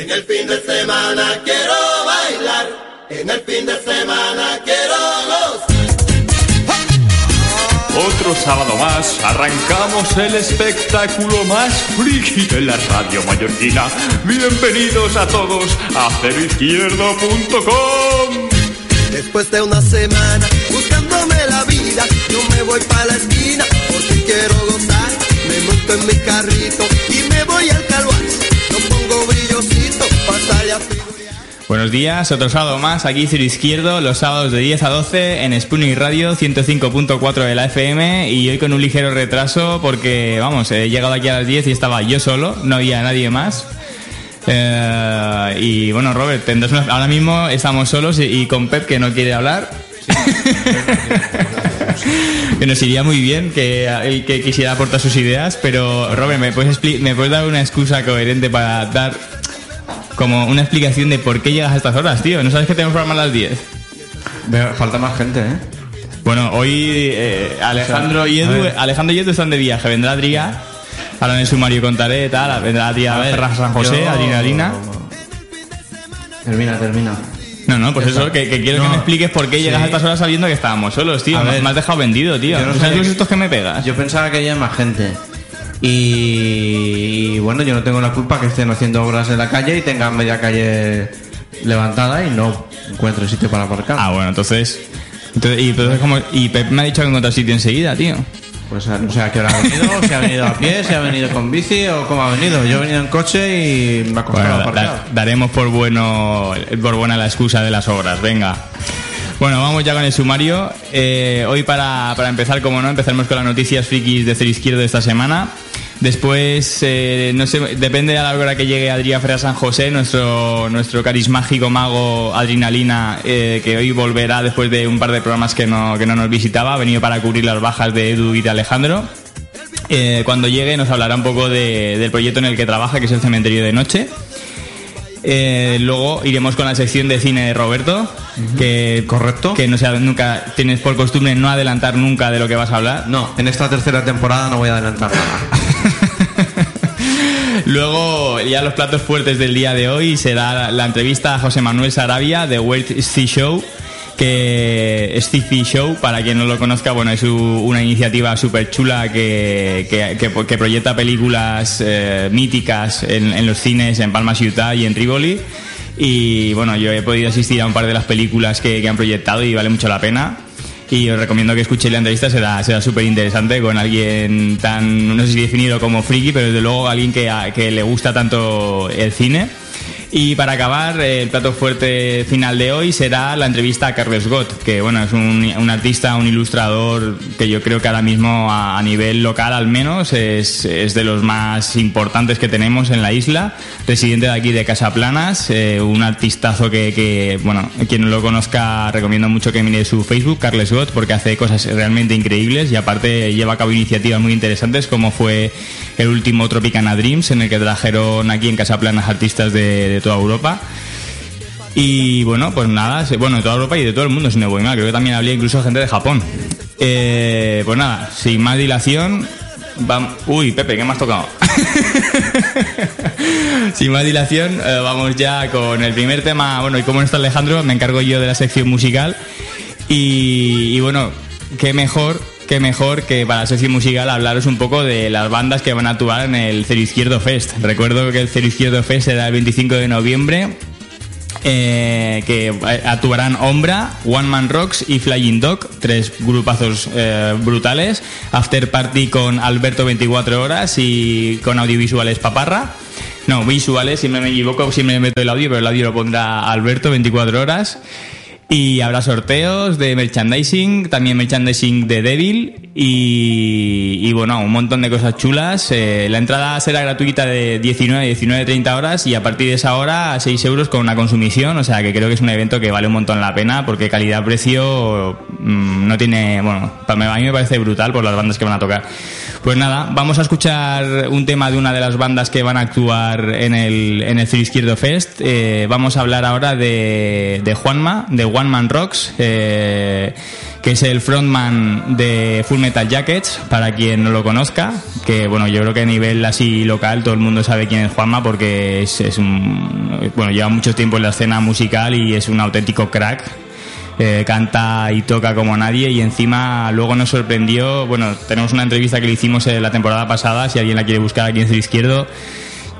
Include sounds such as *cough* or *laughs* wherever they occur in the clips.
En el fin de semana quiero bailar, en el fin de semana quiero gozar. Otro sábado más arrancamos el espectáculo más friki de la radio mallorquina. Bienvenidos a todos a ceroizquierdo.com. Después de una semana buscándome la vida, yo me voy para la esquina porque quiero gozar. Me monto en mi carrito y me voy al Buenos días, otro sábado más, aquí Ciro Izquierdo, los sábados de 10 a 12 en Spooning Radio 105.4 de la FM y hoy con un ligero retraso porque, vamos, he llegado aquí a las 10 y estaba yo solo, no había nadie más. Eh, y bueno, Robert, ahora mismo estamos solos y, con Pep que no quiere hablar. *laughs* que nos iría muy bien que, que quisiera aportar sus ideas, pero Robert, ¿me puedes, ¿me puedes dar una excusa coherente para dar como una explicación de por qué llegas a estas horas, tío? ¿No sabes que tenemos programa a las 10? Veo- Falta más gente, ¿eh? Bueno, hoy eh, Alejandro y Edu. Alejandro y Edu están de viaje, vendrá Adrià, ahora en el sumario contaré, tal, vendrá Adrià a Ferraz San José, yo- Adrenalina. Termina, termina. No, no, pues eso, que, que quiero que me expliques por qué llegas a estas horas sabiendo que estábamos solos, tío. A Me, ver. me has dejado vendido, tío. Yo no ¿Sabes los que- estos que me pegas? Yo pensaba que había más gente. Y, bueno, yo no tengo la culpa que estén haciendo obras en la calle y tengan media calle levantada y no encuentro sitio para aparcar. Ah, bueno, entonces... entonces y, entonces como, y Pep me ha dicho que encontrar sitio enseguida, tío. Pues no sé a qué hora ha venido, si ha venido a pie, si ha venido con bici o cómo ha venido. Yo he venido en coche y me ha costado Bueno, da- daremos por bueno por buena la excusa de las obras, venga. Bueno, vamos ya con el sumario. Eh, hoy para, para empezar, como no, empezaremos con las noticias frikis de Cero Izquierdo de esta semana. Después, eh, no sé, depende a la hora que llegue Adrián Ferrer San José, nuestro, nuestro carismático mago Adrenalina, eh, que hoy volverá después de un par de programas que no, que no nos visitaba, ha venido para cubrir las bajas de Edu y de Alejandro. Eh, cuando llegue nos hablará un poco de- del proyecto en el que trabaja, que es el Cementerio de Noche. Eh, luego iremos con la sección de cine de Roberto, que Correcto. que no sea nunca tienes por costumbre no adelantar nunca de lo que vas a hablar. No, en esta tercera temporada no voy a adelantar nada. *laughs* Luego ya los platos fuertes del día de hoy será la, entrevista a José Manuel Sarabia de World Sea Show que Sci-Fi Show, para quien no lo conozca, bueno, es una iniciativa súper chula que, que, proyecta películas eh, míticas en, los cines en Palma Ciutat y en Rivoli. Y bueno, yo he podido asistir a un par de las películas que han proyectado y vale mucho la pena. Y os recomiendo que escuchéis la entrevista, será, será súper interesante con alguien tan, no sé si definido como friki, pero desde luego alguien que, a- que le gusta tanto el cine. Y para acabar, el plato fuerte final de hoy será la entrevista a Carlos Gott, que bueno, es un, un artista, un ilustrador que yo creo que ahora mismo a, a nivel local al menos es, es de los más importantes que tenemos en la isla, residente de aquí de Casaplanas, eh, un artistazo que, que, bueno, quien no lo conozca recomiendo mucho que mire su Facebook, Carles Gott, porque hace cosas realmente increíbles y aparte lleva a cabo iniciativas muy interesantes como fue el último Tropicana Dreams en el que trajeron aquí en Casaplanas artistas de, toda Europa. Y bueno, pues nada, bueno, de toda Europa y de todo el mundo, si no voy mal, creo que también hablé incluso gente de Japón. Eh, pues nada, sin más dilación, vam- Uy, Pepe, ¿qué me has tocado? *laughs* sin más dilación, eh, vamos ya con el primer tema. Bueno, y como no está Alejandro, me encargo yo de la sección musical. Y bueno, qué mejor, qué mejor que para sección musical hablaros un poco de las bandas que van a actuar en el Cero Izquierdo Fest. Recuerdo que el Cero Izquierdo Fest será el 25 de noviembre eh, que eh, actuarán Ombra, One Man Rocks y Flying Dog, tres grupazos eh, brutales. After Party con Alberto 24 horas y con audiovisuales Paparra. No, visuales, siempre me equivoco, siempre me meto el audio, pero el audio lo pondrá Alberto 24 horas. Y habrá sorteos de merchandising, también merchandising de Devil y, bueno, un montón de cosas chulas. Eh, la entrada será gratuita de 19 a 19, 30 horas y a partir de esa hora 6 euros con una consumición. O sea que creo que es un evento que vale un montón la pena porque calidad-precio mm, no tiene, bueno, pa- a mí me parece brutal por las bandas que van a tocar. Pues nada, vamos a escuchar un tema de una de las bandas que van a actuar en el, en el Ciro Izquierdo Fest. Eh, vamos a hablar ahora de, de Juanma, de One Man Rocks, eh, que es el frontman de Full Metal Jackets, para quien no lo conozca, que bueno, yo creo que a nivel así local todo el mundo sabe quién es Juanma porque es, es un, bueno, lleva mucho tiempo en la escena musical y es un auténtico crack. Eh, canta y toca como nadie y encima luego nos sorprendió, bueno, tenemos una entrevista que le hicimos eh, la temporada pasada, si alguien la quiere buscar aquí en el izquierdo,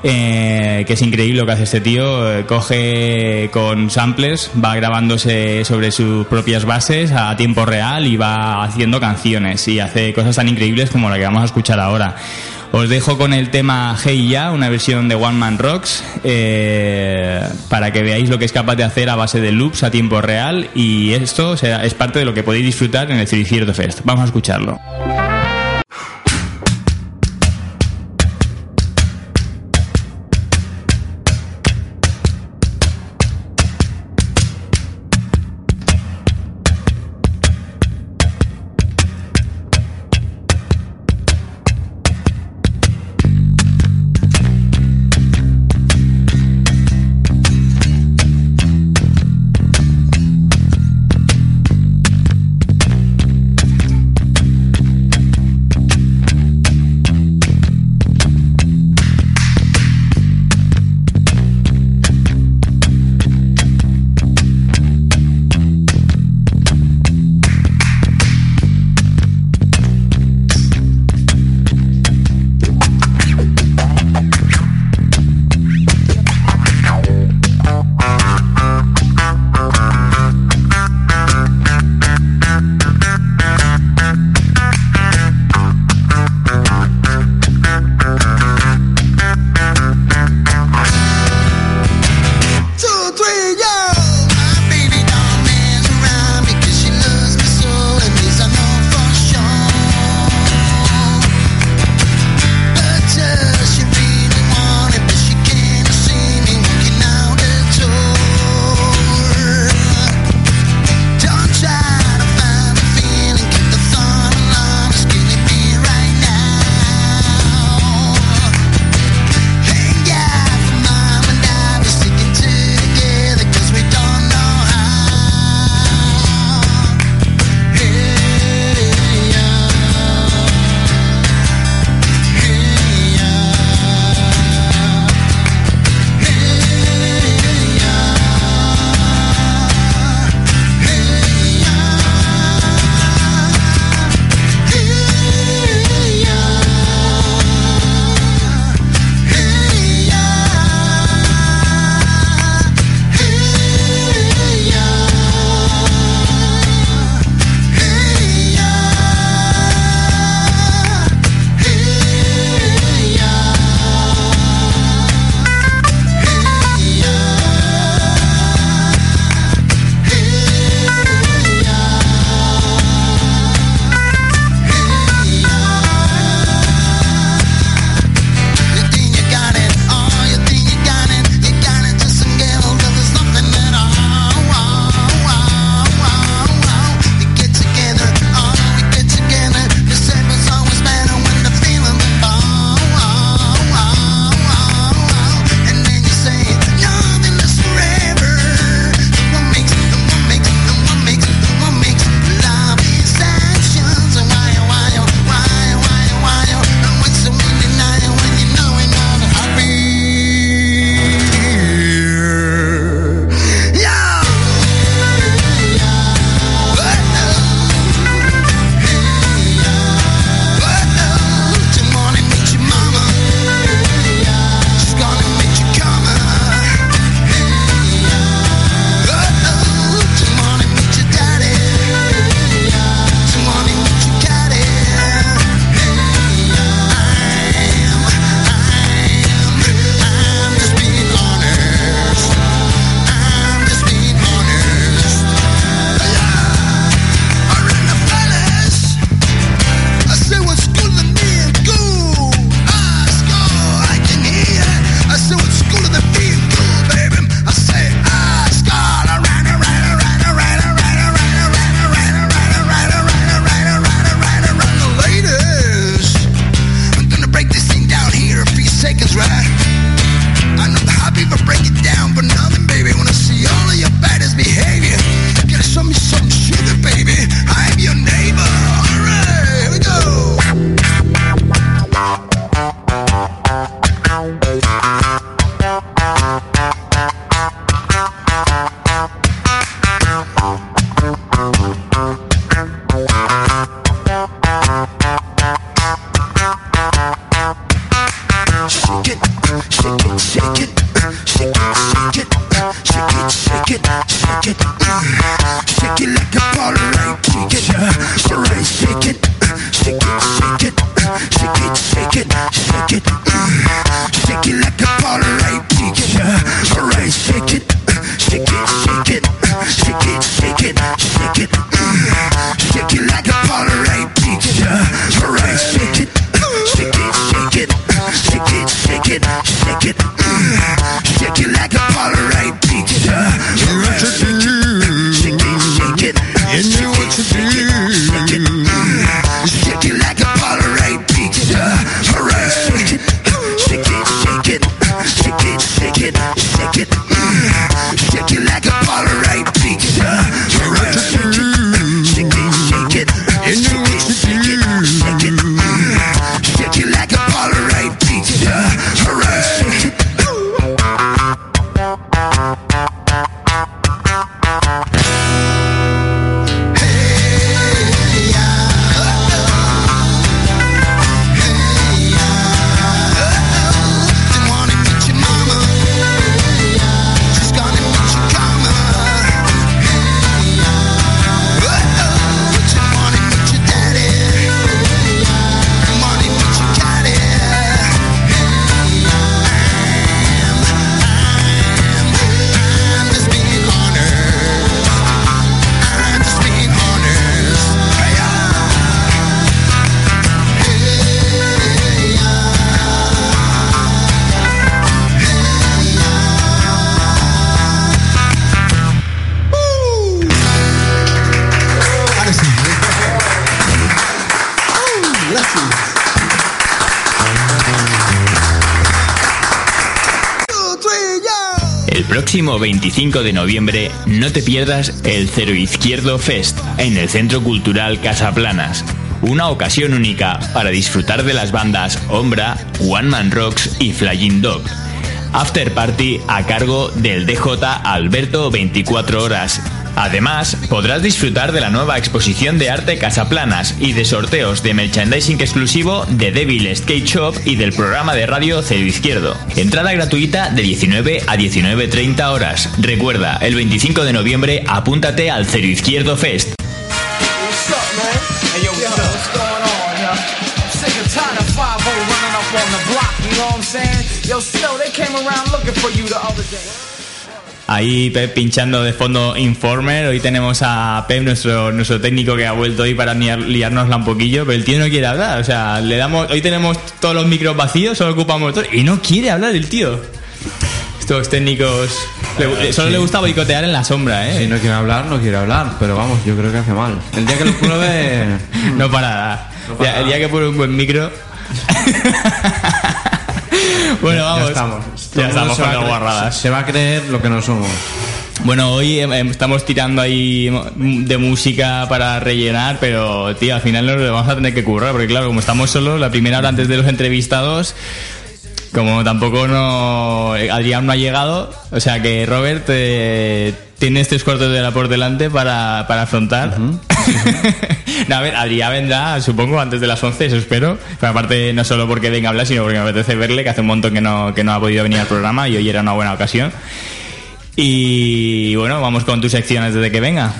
eh, que es increíble lo que hace este tío. Eh, coge con samplers, va grabándose sobre sus propias bases a tiempo real y va haciendo canciones y hace cosas tan increíbles como la que vamos a escuchar ahora. Os dejo con el tema Hey Ya, una versión de One Man Rocks, eh, para que veáis lo que es capaz de hacer a base de loops a tiempo real y esto es parte de lo que podéis disfrutar en el Ciricierto Fest. Vamos a escucharlo. 5 de noviembre no te pierdas el Cero Izquierdo Fest en el Centro Cultural Casaplanas. Una ocasión única para disfrutar de las bandas Ombra, One Man Rocks y Flying Dog. After Party a cargo del DJ Alberto 24 Horas Además, podrás disfrutar de la nueva exposición de arte Casaplanas y de sorteos de merchandising exclusivo de Devil Skate Shop y del programa de radio Cero Izquierdo. Entrada gratuita de 19 a 19.30 horas. Recuerda, el 25 de noviembre apúntate al Cero Izquierdo Fest. Ahí Pep pinchando de fondo Informer. Hoy tenemos a Pep, nuestro, nuestro técnico que ha vuelto hoy para liar- liárnosla un poquillo, pero el tío no quiere hablar. O sea, le damos, hoy tenemos todos los micros vacíos, solo ocupamos todo y no quiere hablar el tío. Estos técnicos le- le- solo le gusta boicotear en la sombra, Si ¿eh? no quiere hablar, no quiere hablar, pero vamos, yo creo que hace mal. El día que lo pruebe, *laughs* No para nada. No para Ya- el nada. día que pone un buen micro. *laughs* *laughs* bueno, vamos. ya estamos. Ya estamos con las guarradas. Se va a creer lo que no somos. Bueno, hoy em, em, estamos tirando ahí de música para rellenar, pero tío, al final nos lo vamos a tener que currar, porque claro, como estamos solos, la primera hora antes de los entrevistados, como tampoco no Adrián no ha llegado, o sea que Robert eh, tienes tres cuartos de hora por delante para, para afrontar. *laughs* No, a ver, Adrián vendrá, supongo, antes de las 11, eso espero. Pero aparte, no solo porque venga a hablar, sino porque me apetece verle, que hace un montón que no, que no ha podido venir al programa y hoy era una buena ocasión. Y bueno, vamos con tus secciones desde que venga.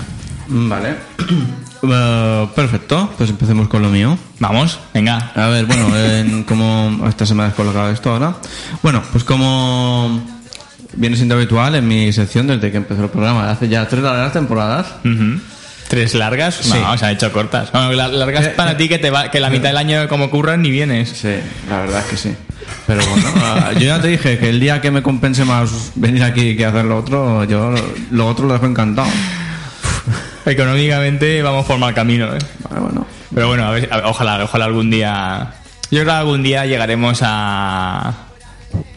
Mm, Vale. *clears throat* Eh, perfecto, pues empecemos con lo mío. Vamos, venga. A ver, bueno, en, como esta se me ha descolocado esto ahora. Bueno, pues como viene siendo habitual en mi sección desde que empezó el programa, hace ya tres largas temporadas. ¿Tres largas? Sí. No, se han hecho cortas. Bueno, la- largas Eh, para eh, ti que, te va, que la mitad del año como curran ni vienes. Sí, la verdad es que sí. Pero bueno, ah, yo ya te dije que el día que me compense más venir aquí que hacer lo otro, yo lo otro lo dejo encantado. Económicamente vamos por mal camino, ¿eh? Vale, bueno. Pero bueno, a ver, a ver, ojalá, ojalá algún día. Yo creo que algún día llegaremos a.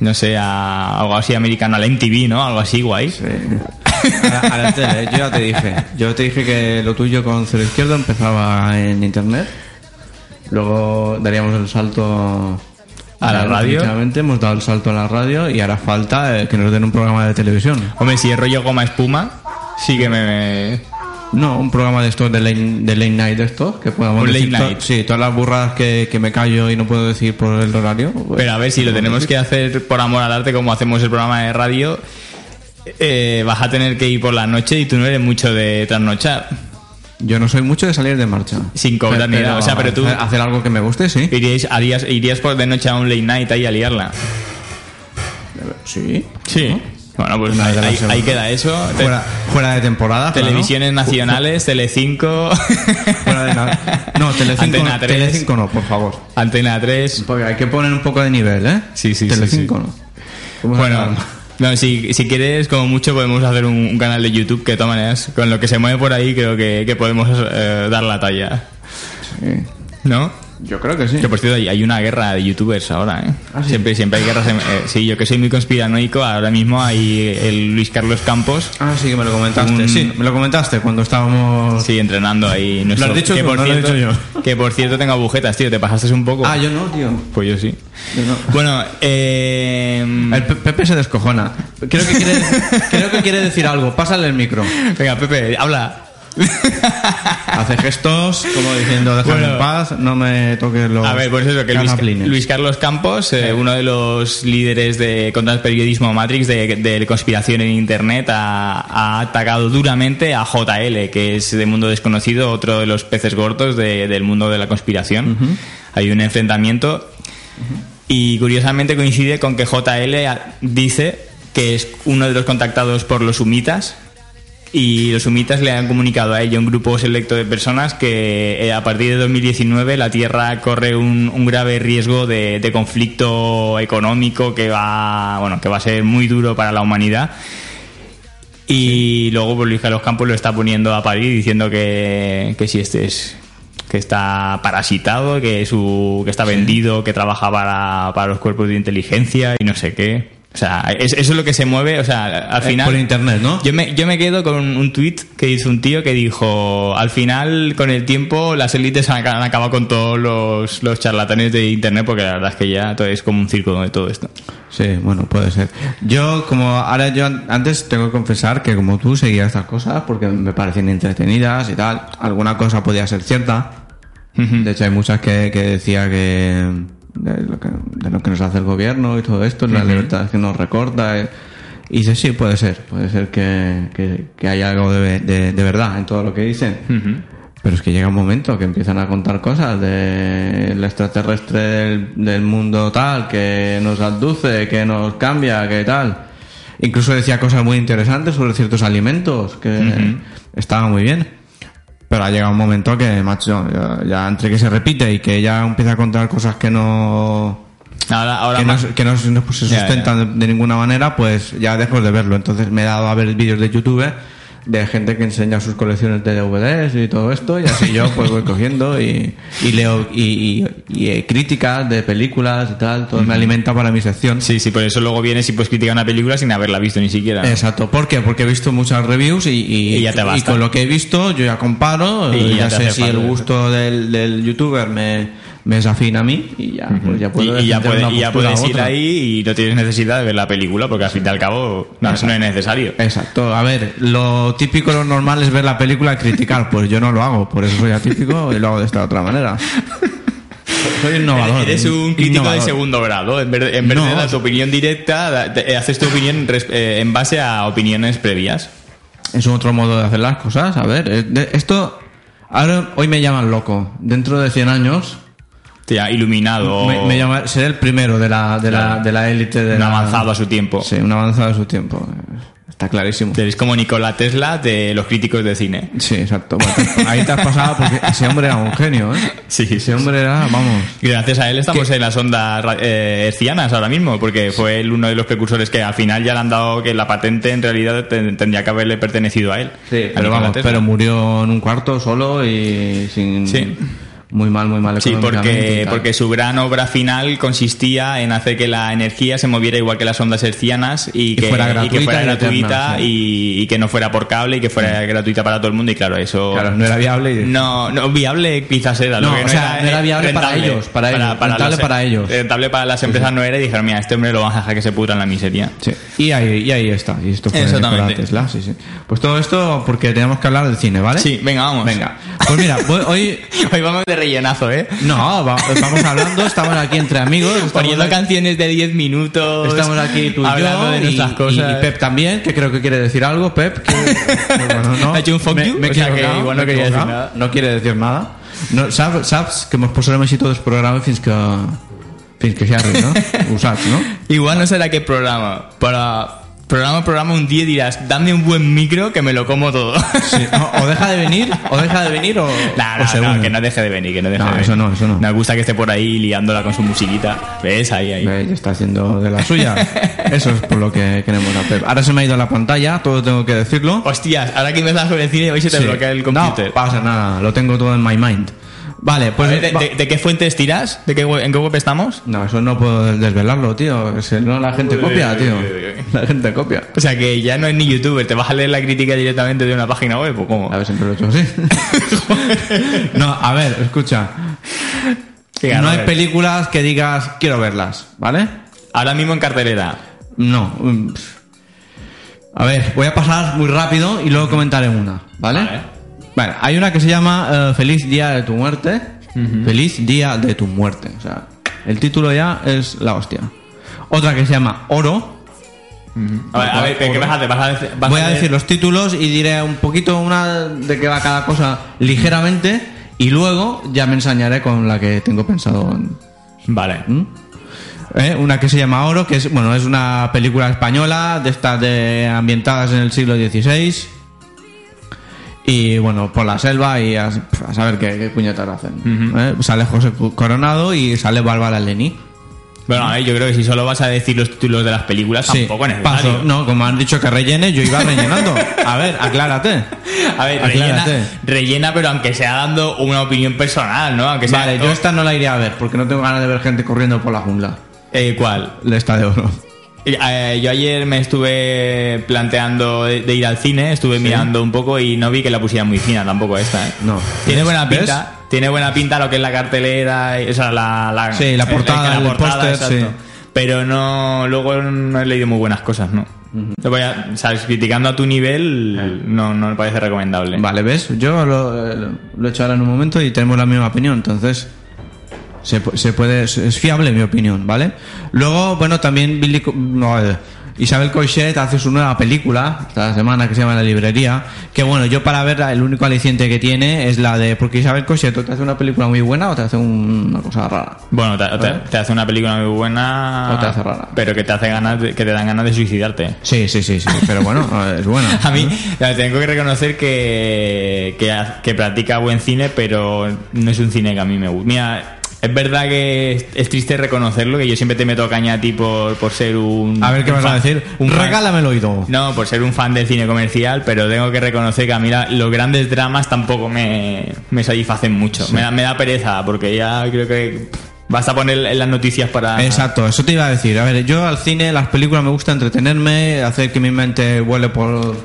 No sé, a algo así americano, a la MTV, ¿no? Algo así guay. Sí. A, a la tele, yo ya te dije. Yo te dije que lo tuyo con cero izquierdo empezaba en internet. Luego daríamos el salto A la radio. Hemos dado el salto a la radio y hará falta eh, que nos den un programa de televisión. Hombre, si es rollo goma espuma, sí que me. No, un programa de estos de late, de late night de estos que podamos Un decir late to- night. sí, todas las burradas que, que me callo y no puedo decir por el horario. pues, Pero a ver, si lo tenemos que hacer por amor al arte, como hacemos el programa de radio, eh, vas a tener que ir por la noche y tú no eres mucho de trasnochar. Yo no soy mucho de salir de marcha. Sin cobrar ni nada, o sea, pero tú- hacer, algo que me guste, sí. Irías, harías, irías por de noche a un late night ahí a liarla. Sí. Sí. Bueno, pues ahí, ahí- ahí queda eso. Fuera, fuera de temporada. Televisiones nacionales, Telecinco, Fuera de na- No, Telecinco, Antena no, 3. Telecinco no, por favor. Antena 3. Porque hay que poner un poco de nivel, ¿eh? Sí, sí, sí, Telecinco no. ¿Cómo se Bueno, no, si, si quieres, como mucho, podemos hacer un, un canal de YouTube que de todas maneras, con lo que se mueve por ahí, creo que, que podemos eh, dar la talla. Sí. ¿No? Yo creo que sí. Que por cierto, hay- una guerra de youtubers ahora, ¿eh? ¿Ah, sí? Siempre, siempre hay guerras. en- eh, sí, yo que soy muy conspiranoico, ahora mismo hay el Luis Carlos Campos. Ah, sí, que me lo comentaste. Un- Sí, me lo comentaste cuando estábamos. Sí, entrenando ahí. nuestro- Lo has dicho que tú, por no lo he cierto, dicho yo. Que por cierto tengo agujetas, tío. ¿Te pasaste un poco? Ah, yo no, tío. Pues yo sí. Yo no. Bueno, eh... El Pepe se descojona. Creo que quiere, creo que quiere decir algo. Pásale el micro. Venga, Pepe, habla. *laughs* Hace gestos como diciendo, déjame Bueno. en paz, no me toques los A ver, pues eso, que Luis, canaplines". Luis Carlos Campos, eh, uno de los líderes de contra el periodismo Matrix de, de conspiración en Internet, ha, ha atacado duramente a JL, que es de Mundo Desconocido, otro de los peces gordos de- del mundo de la conspiración. Hay un enfrentamiento y curiosamente coincide con que JL a- dice que es uno de los contactados por los sumitas y los sumitas le han comunicado a ella un grupo selecto de personas que eh, a partir de 2019 la Tierra corre un, un grave riesgo de, de conflicto económico que va bueno que va a ser muy duro para la humanidad. Y luego pues, Luis Carlos Campos lo está poniendo a parir diciendo que, que si este es que está parasitado, que su que está vendido, que trabaja para, para los cuerpos de inteligencia y no sé qué. O sea, es- eso es lo que se mueve, o sea, al Eh, final... por internet, ¿no? Yo me, yo me quedo con un tuit que hizo un tío que dijo, al final, con el tiempo, las élites han, han acabado con todos los, los charlatanes de Internet, porque la verdad es que ya todo es como un circo de todo esto. Sí, bueno, puede ser. Yo, como ahora yo an- antes tengo que confesar que como tú seguía estas cosas porque me parecían entretenidas y tal. Alguna cosa podía ser cierta. De hecho, hay muchas que, que decía que de, lo que de lo que nos hace el gobierno y todo esto, la libertad que nos recorta. eh. Y dice, sí, puede ser. Puede ser que, que, que haya algo de, de, de verdad en todo lo que dicen. Pero es que llega un momento que empiezan a contar cosas del extraterrestre del, del mundo tal, que nos abduce, que nos cambia, que tal. Incluso decía cosas muy interesantes sobre ciertos alimentos, que estaban muy bien. Pero ha llegado un momento que, macho, ya, ya entre que se repite y que ya empieza a contar cosas que no Ahora, ahora que no, que no se Ya, sustentan de, de ninguna manera, pues ya dejo de verlo. Entonces me he dado a ver vídeos de YouTube de gente que enseña sus colecciones de DVDs y todo esto, y así yo pues voy cogiendo y, y leo y, y- y, eh, críticas de películas y tal, todo me alimenta para mi sección. Sí, sí, por eso luego vienes y puedes criticar una película sin haberla visto ni siquiera. Exacto, ¿por qué? Porque he visto muchas reviews y, ya te con lo que he visto yo ya comparo, Y ya ya, sé si el gusto del, del youtuber me, me desafina a mí y ya, pues ya Y, puedo y ya, defender puede- y ya puedes ir ahí y no tienes necesidad de ver la película porque al fin y al cabo no, eso no es necesario. Exacto, a ver, lo típico, lo normal es ver la película y criticar, *laughs* pues yo no lo hago, por eso soy atípico y lo hago de esta otra manera. *laughs* Soy innovador. Eres un crítico innovador. de segundo grado. En vez de, en vez de No. dar tu opinión directa, te- haces tu opinión eh, en base a opiniones previas. Es otro modo de hacer las cosas, a ver, eh, de- esto, ahora, hoy me llaman loco, dentro de 100 años, Tía, iluminado. me, me llama- seré el primero de la, de la, de la élite de un la- avanzado a su tiempo. Sí, un avanzado de su tiempo, está clarísimo. Eres como Nikola Tesla de los críticos de cine. Sí, exacto. Bueno, ahí te has pasado porque ese hombre era un genio, ¿eh? Sí, Ese hombre era, vamos. Gracias a él estamos en las ondas eh, hercianas ahora mismo, porque fue él uno de los precursores que al final ya le han dado que la patente en realidad ten- tendría que haberle pertenecido a él. Sí, A pero vamos, Tesla. pero murió en un cuarto solo y sin Sí. Muy mal, muy mal Sí, porque, porque su gran obra final consistía en hacer que la energía se moviera igual que las ondas hercianas y, que, fuera y que gratuita fuera y gratuita eterna, sí. y, y que no fuera por cable y que fuera gratuita para todo el mundo y claro, eso... Claro, no era viable y No, no, viable quizás era. lo No, que o sea, no era viable para rentable. ellos, para ellos, rentable las- para ellos. Rentable para las empresas no era y dijeron, mira, este hombre lo vamos a dejar que se pudra en la miseria. Sí. Y ahí, y ahí está. Y esto fue Exactamente. Tesla, sí, sí. Pues todo esto porque tenemos que hablar del cine, ¿vale? Sí, venga, vamos. Venga. Pues mira, voy- hoy... *laughs* Hoy vamos de rellenazo, ¿eh? No, va- vamos hablando, estamos aquí entre amigos. Poniendo aquí- canciones de 10 minutos. Estamos aquí tú y hablando yo de y, nuestras y- cosas. y Pep también, que creo que quiere decir algo. Pep, que, bueno, no. *laughs* Ha hecho un fuck me, you, me o sea que igual no quería decir nada. No quiere decir nada. No, saps, saps que hemos posarem així tot el programa fins que fins que s'hi arribi, no? *laughs* Ho saps, no? Igual no será qué programa, pero programa programa un día dirás, dame un buen micro que me lo como todo. Sí, O, o deja de venir, o deja de venir, o, *laughs* Nah, o no, no, que no deje de venir, que no deje No, de eso venir. no, eso no. Me gusta que esté por ahí liándola con su musiquita. ¿Ves? Ahí, ahí. Ve, ya está haciendo de la suya. *laughs* Eso es por lo que queremos hacer. Ahora se me ha ido la pantalla, todo tengo que decirlo. Hostias, ahora que me sobre el cine, hoy se te Sí. bloquea el computer. No pasa nada, lo tengo todo en my mind. Vale, Pues. ¿de, va- de- de qué fuentes tiras? ¿De qué, web- ¿En qué web estamos? No, eso no puedo desvelarlo, tío. Si no, la gente copia, tío. La gente copia. O sea que ya no es ni youtuber, te vas a leer la crítica directamente de una página web o cómo. A ver, siempre lo he hecho así. *laughs* no, a ver, escucha. No hay películas que digas quiero verlas, ¿vale? Ahora mismo en cartelera. No. mm. A ver, voy a pasar muy rápido y luego comentaré una, ¿vale? Vale. Vale, hay una que se llama eh, Feliz Día de tu Muerte. Feliz Día de tu Muerte. O sea, el título ya es la hostia. Otra que se llama Oro. A ver, a ver, ¿qué vas a hacer? ¿Vas a decir, vas Voy a decir los títulos y diré un poquito una de qué va cada cosa ligeramente y luego ya me ensañaré con la que tengo pensado. en- Vale. ¿Mm? ¿Eh? Una que se llama Oro, que es bueno es una película española de estas de ambientadas en el siglo XVI y bueno por la selva y a, a saber qué, qué puñetas hacen. ¿Eh? Sale José Coronado y sale Bárbara Leni. Bueno, a ver, yo creo que si solo vas a decir los títulos de las películas, Sí, tampoco es paso. No, como han dicho que rellene, yo iba rellenando. *laughs* A ver, aclárate. A ver, rellena, Aclárate. rellena, pero aunque sea dando una opinión personal, ¿no? Aunque sea, Vale, yo esta no la iría a ver porque no tengo ganas de ver gente corriendo por la jungla. Eh, ¿Cuál? La esta de oro. Eh, yo ayer me estuve planteando de, de ir al cine, estuve mirando un poco y no vi que la pusiera muy fina tampoco esta, ¿eh? No. Tiene buena ¿Ves? pinta, tiene buena pinta lo que es la cartelera, o sea, la, la, Sí, la eh, portada, la el póster, exacto. sí. Pero no, luego no he leído muy buenas cosas, ¿no? Te voy a, sabes, criticando a tu nivel, no, no me parece recomendable. Vale, ¿ves? Yo lo, eh, lo he hecho ahora en un momento y tenemos la misma opinión, entonces se, se puede, es fiable mi opinión, ¿vale? Luego, bueno, también Billy, no, eh, Isabel Coixet hace su nueva película esta semana que se llama La Librería, que bueno, yo para verla el único aliciente que tiene es la de, porque Isabel Coixet o te hace una película muy buena o te hace un- una cosa rara. Bueno, te, te- te hace una película muy buena. O te hace rara. Pero que te hace ganas de- que te dan ganas de suicidarte. Sí, sí, sí, sí, pero bueno, *laughs* es buena. A mí tengo que reconocer que, que, que practica buen cine, pero no es un cine que a mí me gusta. Mira, es verdad que es, es triste reconocerlo, que yo siempre te meto caña a ti por, por ser un... A ver qué vas a decir. Un fan- Regálame el oído. No, por ser un fan del cine comercial, pero tengo que reconocer que a mí la- los grandes dramas tampoco me, me satisfacen mucho. Me, da, me da pereza, porque ya creo que vas a poner en las noticias para... Exacto, eso te iba a decir. A ver, yo al cine, las películas me gusta entretenerme, hacer que mi mente vuele por...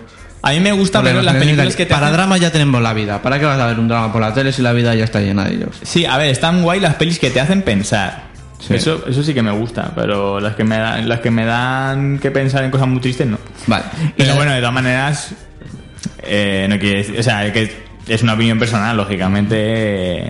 A mí me gusta ver los las películas que te Para hacen- drama ya tenemos la vida. ¿Para qué vas a ver un drama por la tele si la vida ya está llena de ellos? Sí, a ver, están guay las pelis que te hacen pensar. Sí. Eso, eso sí que me gusta, pero las que me dan, las que me dan que pensar en cosas muy tristes no. Vale. Pero bueno, de todas maneras, eh, no quiere decir, o sea, que es una opinión personal, lógicamente.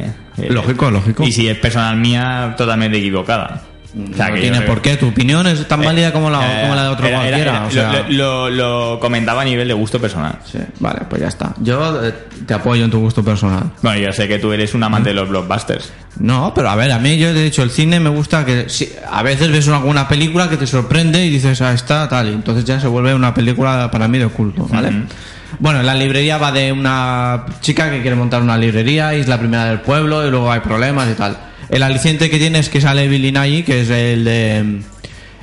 eh, Lógico, lógico. Y si es personal mía, totalmente equivocada. O sea, no que tiene yo- por qué. Tu opinión es tan eh, válida como la, eh, como la de otro era- era- cualquiera. era- o sea, lo, lo- lo comentaba a nivel de gusto personal. sí, vale, pues ya está. Yo eh, te apoyo en tu gusto personal. Bueno, yo sé que tú eres un amante de los blockbusters. No, pero a ver, a mí yo te he dicho, el cine me gusta que si- a veces ves alguna película que te sorprende y dices, ah, está tal, y entonces ya se vuelve una película para mí de culto, ¿vale? Bueno, la librería va de una chica que quiere montar una librería y es la primera del pueblo y luego hay problemas y tal. El aliciente que tiene es que sale Billy Nighy, que es el de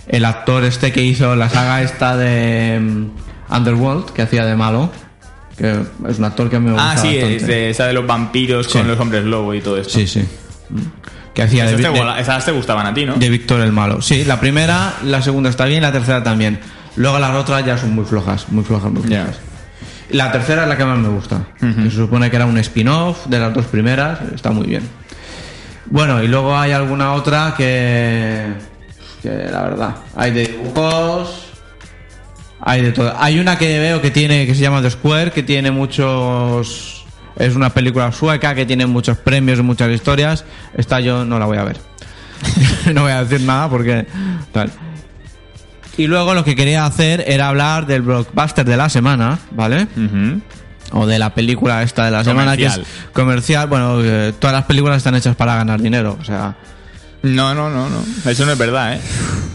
el actor este que hizo la saga esta de mm, Underworld, que hacía de malo, que es un actor que a mí me gusta Ah, sí, bastante. es de- esa de los vampiros Sí. con los hombres lobo y todo esto. Sí, sí. Que hacía de, Esas te, de- mola- esas te gustaban a ti, ¿no? de Víctor el Malo. Sí, la primera, la segunda está bien, la tercera también. Luego las otras ya son muy flojas, muy flojas, muy Ya. flojas. La tercera es la que más me gusta. que se supone que era un spin-off de las dos primeras, está muy bien. Bueno, y luego hay alguna otra que. que la verdad. Hay de dibujos. Hay de todo. Hay una que veo que tiene. que se llama The Square, que tiene muchos. Es una película sueca que tiene muchos premios y muchas historias. Esta yo no la voy a ver. *laughs* no voy a decir nada porque. Tal. Y luego lo que quería hacer era hablar del blockbuster de la semana, ¿vale? O de la película esta de la semana que es Comercial. comercial. Bueno, eh, todas las películas están hechas para ganar dinero, o sea, No, no, no, no. Eso no es verdad, ¿eh?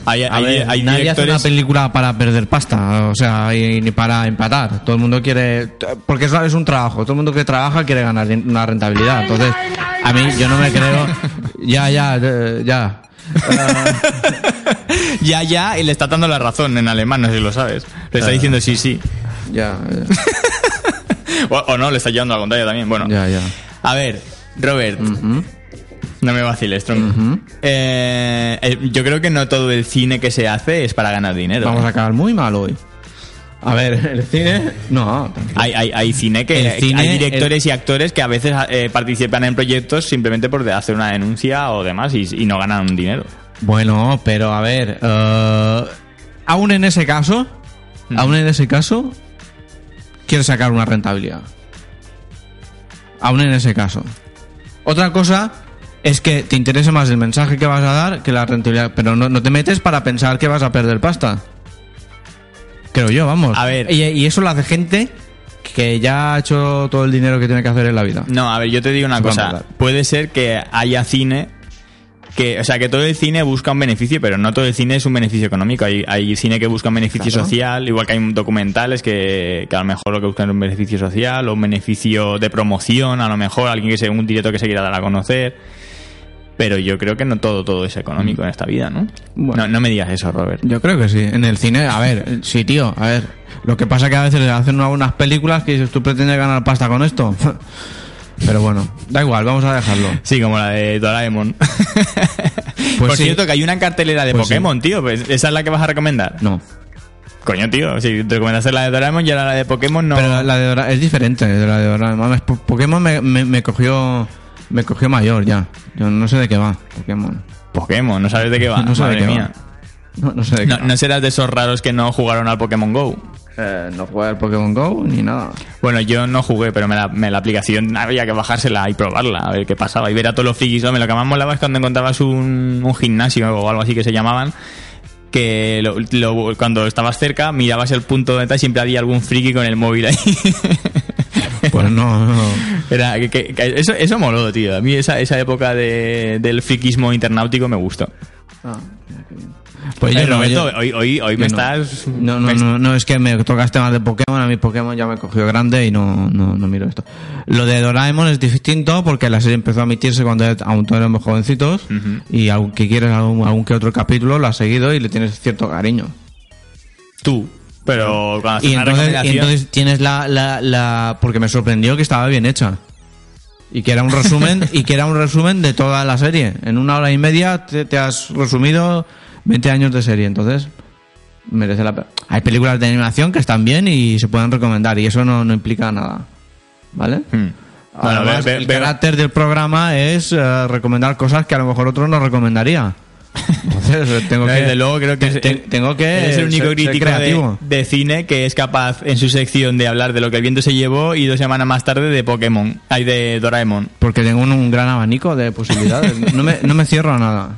Hay, hay, ver, hay nadie hace una película para perder pasta, o sea, y, ni para empatar. Todo el mundo quiere, porque eso es un trabajo. Todo el mundo que trabaja quiere ganar una rentabilidad. Entonces, a mí yo no me creo. Ya, ya, ya. *laughs* ya, ya, y le está dando la razón en alemán, no sé si lo sabes. Le está diciendo sí, sí. Ya, *laughs* O, o no, le está llevando a la contraria también. Bueno, ya, ya. a ver, Robert, no me vaciles, tronco. ujú. Eh, eh, yo creo que no todo el cine que se hace es para ganar dinero. Vamos ¿eh? a acabar muy mal hoy. A ver, el cine. No, tranquilo. Hay, hay, hay cine que cine, hay directores y actores que a veces eh, participan en proyectos simplemente por hacer una denuncia o demás y, y no ganan dinero. Bueno, pero a ver, aún en ese caso, aún en ese caso, quieres sacar una rentabilidad. Aún en ese caso. Otra cosa es que te interese más el mensaje que vas a dar que la rentabilidad, pero no, no te metes para pensar que vas a perder pasta. Creo yo, vamos. A ver. Y, y eso lo hace gente que ya ha hecho todo el dinero que tiene que hacer en la vida. No, a ver, yo te digo una Se cosa. Puede ser que haya cine que, o sea, que todo el cine busca un beneficio, pero no todo el cine es un beneficio económico. Hay, hay cine que busca un beneficio Claro. social, igual que hay documentales que, que a lo mejor lo que buscan es un beneficio social o un beneficio de promoción, a lo mejor alguien que sea un directo que se quiera dar a conocer. Pero yo creo que no todo, todo es económico en esta vida, ¿no? Bueno. No, no me digas eso, Robert. Yo creo que sí. En el cine, a ver, sí, tío, a ver. Lo que pasa que a veces hacen algunas películas que dices, tú pretendes ganar pasta con esto. *laughs* Pero bueno, da igual, vamos a dejarlo. Sí, como la de Doraemon. *laughs* Por Pues sí. cierto, que hay una cartelera de Pues sí. Pokémon, tío. Pues, ¿Esa es la que vas a recomendar? No. Coño, tío, si te recomendaste la de Doraemon y ahora la de Pokémon no. Pero la, de Dora es diferente de la de Dora. Mames, Po- Pokémon me, me, me cogió me cogió mayor ya. Yo no sé de qué va Pokémon. Pokémon, no sabes de qué va. *laughs* No sé de qué va. mía. No, no sé de qué No, va. no serás de esos raros que no jugaron al Pokémon Go. Eh, no jugué al Pokémon Go ni nada. Bueno, yo no jugué, pero me la, me la aplicación había que bajársela y probarla, a ver qué pasaba. Y ver a todos los frikis. Hombre, lo que más molaba es cuando encontrabas un, un gimnasio o algo así que se llamaban. Que lo- lo- cuando estabas cerca, mirabas el punto de tal y siempre había algún friki con el móvil ahí. *laughs* Pues no, no. Era, que- que- que eso, eso moló, tío. A mí esa, esa época de, del frikismo internautico me gustó. Ah, mira qué bien. Pues yo no, Roberto, yo- hoy, hoy, hoy me no. estás... No, no, no, no, es que me tocas temas de Pokémon, a mí Pokémon ya me cogió grande y no, no, no miro esto. Lo de Doraemon es distinto porque la serie empezó a emitirse cuando aún todos éramos jovencitos y aunque quieres algún, algún que otro capítulo lo has seguido y le tienes cierto cariño. Tú. Pero cuando Y entonces, y entonces tienes la, la, la... Porque me sorprendió que estaba bien hecha. Y que era un resumen, *laughs* y que era un resumen de toda la serie. En una hora y media te, te has resumido 20 años de serie, entonces merece la pena. Hay películas de animación que están bien y se pueden recomendar, y eso no, no implica nada. ¿Vale? Hmm. Bueno, Además, ve- ve- el ve- carácter del programa es eh, recomendar cosas que a lo mejor otro no recomendaría. Entonces, eh, tengo *laughs* que, Desde luego creo que es, te- tengo que es el único ser- ser crítico creativo. de, de cine que es capaz en su sección de hablar de lo que el viento se llevó y dos semanas más tarde de Pokémon, hay de Doraemon. Porque tengo un, un gran abanico de posibilidades. No me, no me cierro a nada.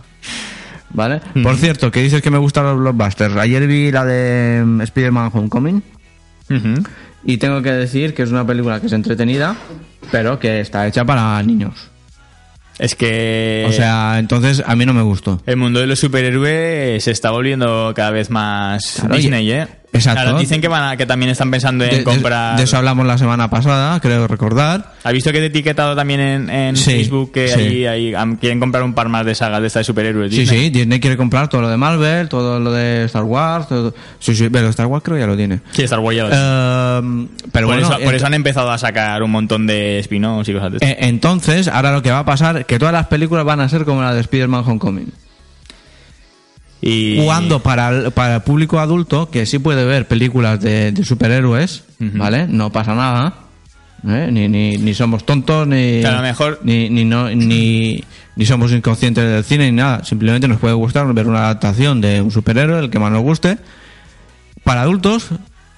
¿Vale? Por cierto, que dices que me gustan los blockbusters. Ayer vi la de mm, Spider-Man Homecoming y tengo que decir que es una película que es entretenida, pero que está hecha para niños. Es que O sea, entonces a mí no me gustó. el mundo de los superhéroes se está volviendo cada vez más Claro, Disney, ¿eh? Exacto. Ahora dicen que van a- que también están pensando en De, comprar. de eso hablamos la semana pasada, creo recordar. ¿Has visto que te he etiquetado también en, en Sí, Facebook que sí. ahí, quieren comprar un par más de sagas de estas de superhéroes? Sí, Disney? sí, Disney quiere comprar todo lo de Marvel, todo lo de Star Wars. todo- Sí, sí, pero Star Wars creo ya lo tiene. Sí, Star Wars ya lo sé. Ehm, pero por, bueno, eso, por eso han empezado a sacar un montón de spin-offs y cosas de estas. Eh, entonces, ahora lo que va a pasar que todas las películas van a ser como la de Spider-Man Homecoming. Y Cuando para el, para el público adulto, que sí puede ver películas de, de superhéroes, ¿vale? No pasa nada. ¿eh? Ni, ni, ni somos tontos, ni, Que a lo mejor- ni, ni, no, ni, ni somos inconscientes del cine, ni nada. Simplemente nos puede gustar ver una adaptación de un superhéroe, el que más nos guste. Para adultos,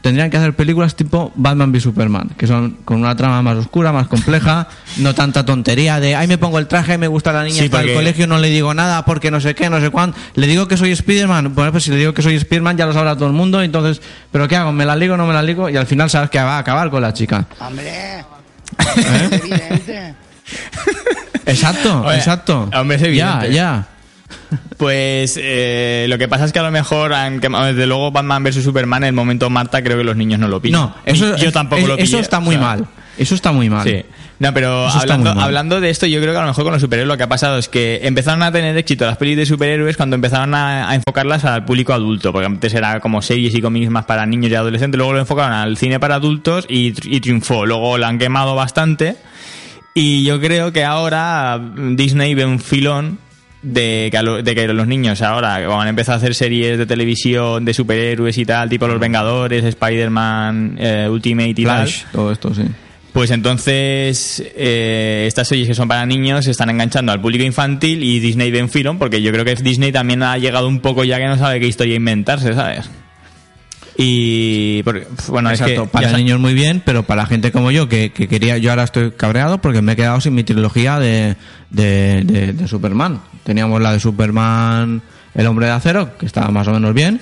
tendrían que hacer películas tipo Batman v Superman, que son con una trama más oscura, más compleja, *laughs* no tanta tontería de, ay, me pongo el traje, me gusta la niña, Sí, está el colegio, no le digo nada porque no sé qué, no sé cuánto. Le digo que soy Spiderman, bueno, pues si le digo que soy Spiderman ya lo sabrá todo el mundo, entonces, ¿pero qué hago? ¿Me la ligo o no me la ligo? Y al final sabes que va a acabar con la chica. Hombre, *laughs* ¿Eh? *laughs* Exacto, Oye, exacto. hombre, es evidente. Ya, ya. Pues eh, lo que pasa es que a lo mejor desde luego Batman vs Superman en el momento Marta creo que los niños no lo pillan. No, eso, yo tampoco es- lo pillé, Eso está o muy sea, mal. Eso está muy mal. Sí. No, pero hablando, hablando de esto, yo creo que a lo mejor con los superhéroes lo que ha pasado es que empezaron a tener éxito las pelis de superhéroes cuando empezaron a, a enfocarlas al público adulto, porque antes era como series y cómics más para niños y adolescentes, luego lo enfocaron al cine para adultos y, y triunfó. Luego la han quemado bastante y yo creo que ahora Disney ve un filón de que, a lo- de que los niños ahora van a empezar a hacer series de televisión de superhéroes y tal, tipo Los Vengadores, Spider-Man, eh, Ultimate y tal. Flash, todo esto, sí. Pues entonces eh, estas series que son para niños se están enganchando al público infantil y Disney ve un filón porque yo creo que Disney también ha llegado un poco ya que no sabe qué historia inventarse, ¿sabes? Y porque, bueno, Exacto, es que para ya niños muy bien, pero para gente como yo, que, que quería, yo ahora estoy cabreado porque me he quedado sin mi trilogía de, de, de- de Superman. Teníamos la de Superman, el hombre de acero, que estaba más o menos bien,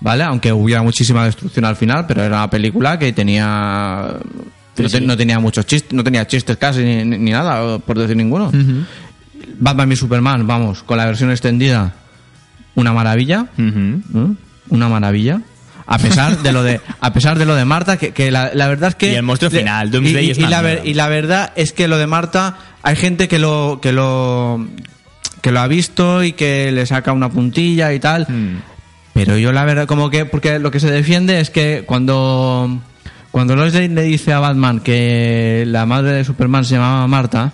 ¿vale? Aunque hubiera muchísima destrucción al final, pero era una película que tenía... no, te- no tenía muchos chistes, no tenía chistes casi ni, ni nada, por decir ninguno. Batman y Superman, vamos, con la versión extendida, una maravilla. ¿Mm? Una maravilla. A pesar de lo de, a pesar de lo de Marta, que, que la, la verdad es que Y el monstruo final, Doomsday y, es y la ver- y la verdad es que lo de Marta, hay gente que lo, que lo, que lo ha visto y que le saca una puntilla y tal. Mm. Pero yo la verdad, como que, porque lo que se defiende es que cuando, cuando Lois Lane le dice a Batman que la madre de Superman se llamaba Marta,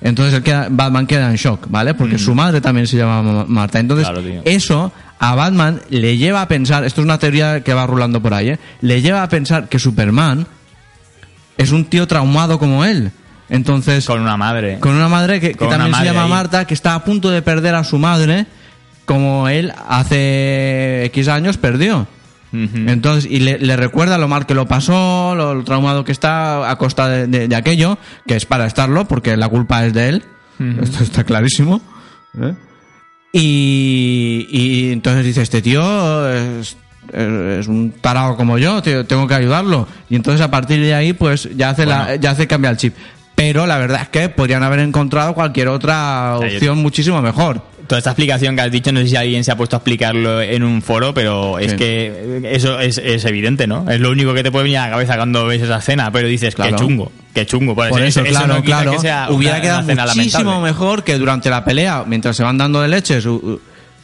entonces él queda- Batman queda en shock, ¿vale? Porque su madre también se llamaba Ma- Marta. Entonces. Claro, eso a Batman le lleva a pensar, esto es una teoría que va rulando por ahí, ¿eh? Le lleva a pensar que Superman es un tío traumado como él. Entonces, con una madre. con una madre que, también se llama ahí. Marta, que está a punto de perder a su madre, como él hace X años perdió. Entonces, y le, le recuerda lo mal que lo pasó, lo, lo traumado que está a costa de, de- de aquello, que es para estarlo, porque la culpa es de él. Esto está clarísimo. ¿eh? Y, y entonces dice, este tío es, un tarado como yo, tío, tengo que ayudarlo. Y entonces a partir de ahí, pues ya hace, la, ya hace cambiar el chip. Pero la verdad es que podrían haber encontrado cualquier otra opción muchísimo mejor. Toda esta explicación que has dicho, no sé si alguien se ha puesto a explicarlo en un foro, pero es Sí. que eso es, es evidente, ¿no? Es lo único que te puede venir a la cabeza cuando ves esa escena, pero dices, Claro. qué chungo, qué chungo. Por, Por eso, claro, no claro. que sea Hubiera una- quedado una muchísimo lamentable. mejor que durante la pelea, mientras se van dando de leches,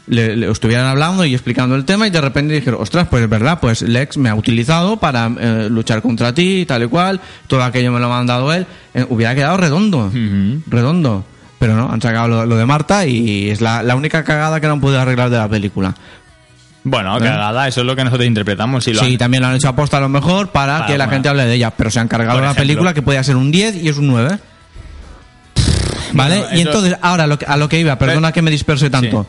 le, le estuvieran hablando y explicando el tema y de repente dijeron, ostras, pues es verdad, pues Lex me ha utilizado para eh, luchar contra ti, tal y cual, todo aquello me lo ha mandado él. Eh, hubiera quedado redondo, redondo. Pero no, han sacado lo, lo de Marta y es la, la única cagada que no han podido arreglar de la película. Bueno, cagada, eso es lo que nosotros interpretamos. Si lo ¿Eh? sí, han- también lo han hecho aposta a lo mejor para, Para, que la gente hable de ella, pero se han cargado una película que podía ser un 10 y es un 9. ¿Vale? Bueno, y eso- entonces, ahora lo que- a lo que iba, perdona que me disperse tanto.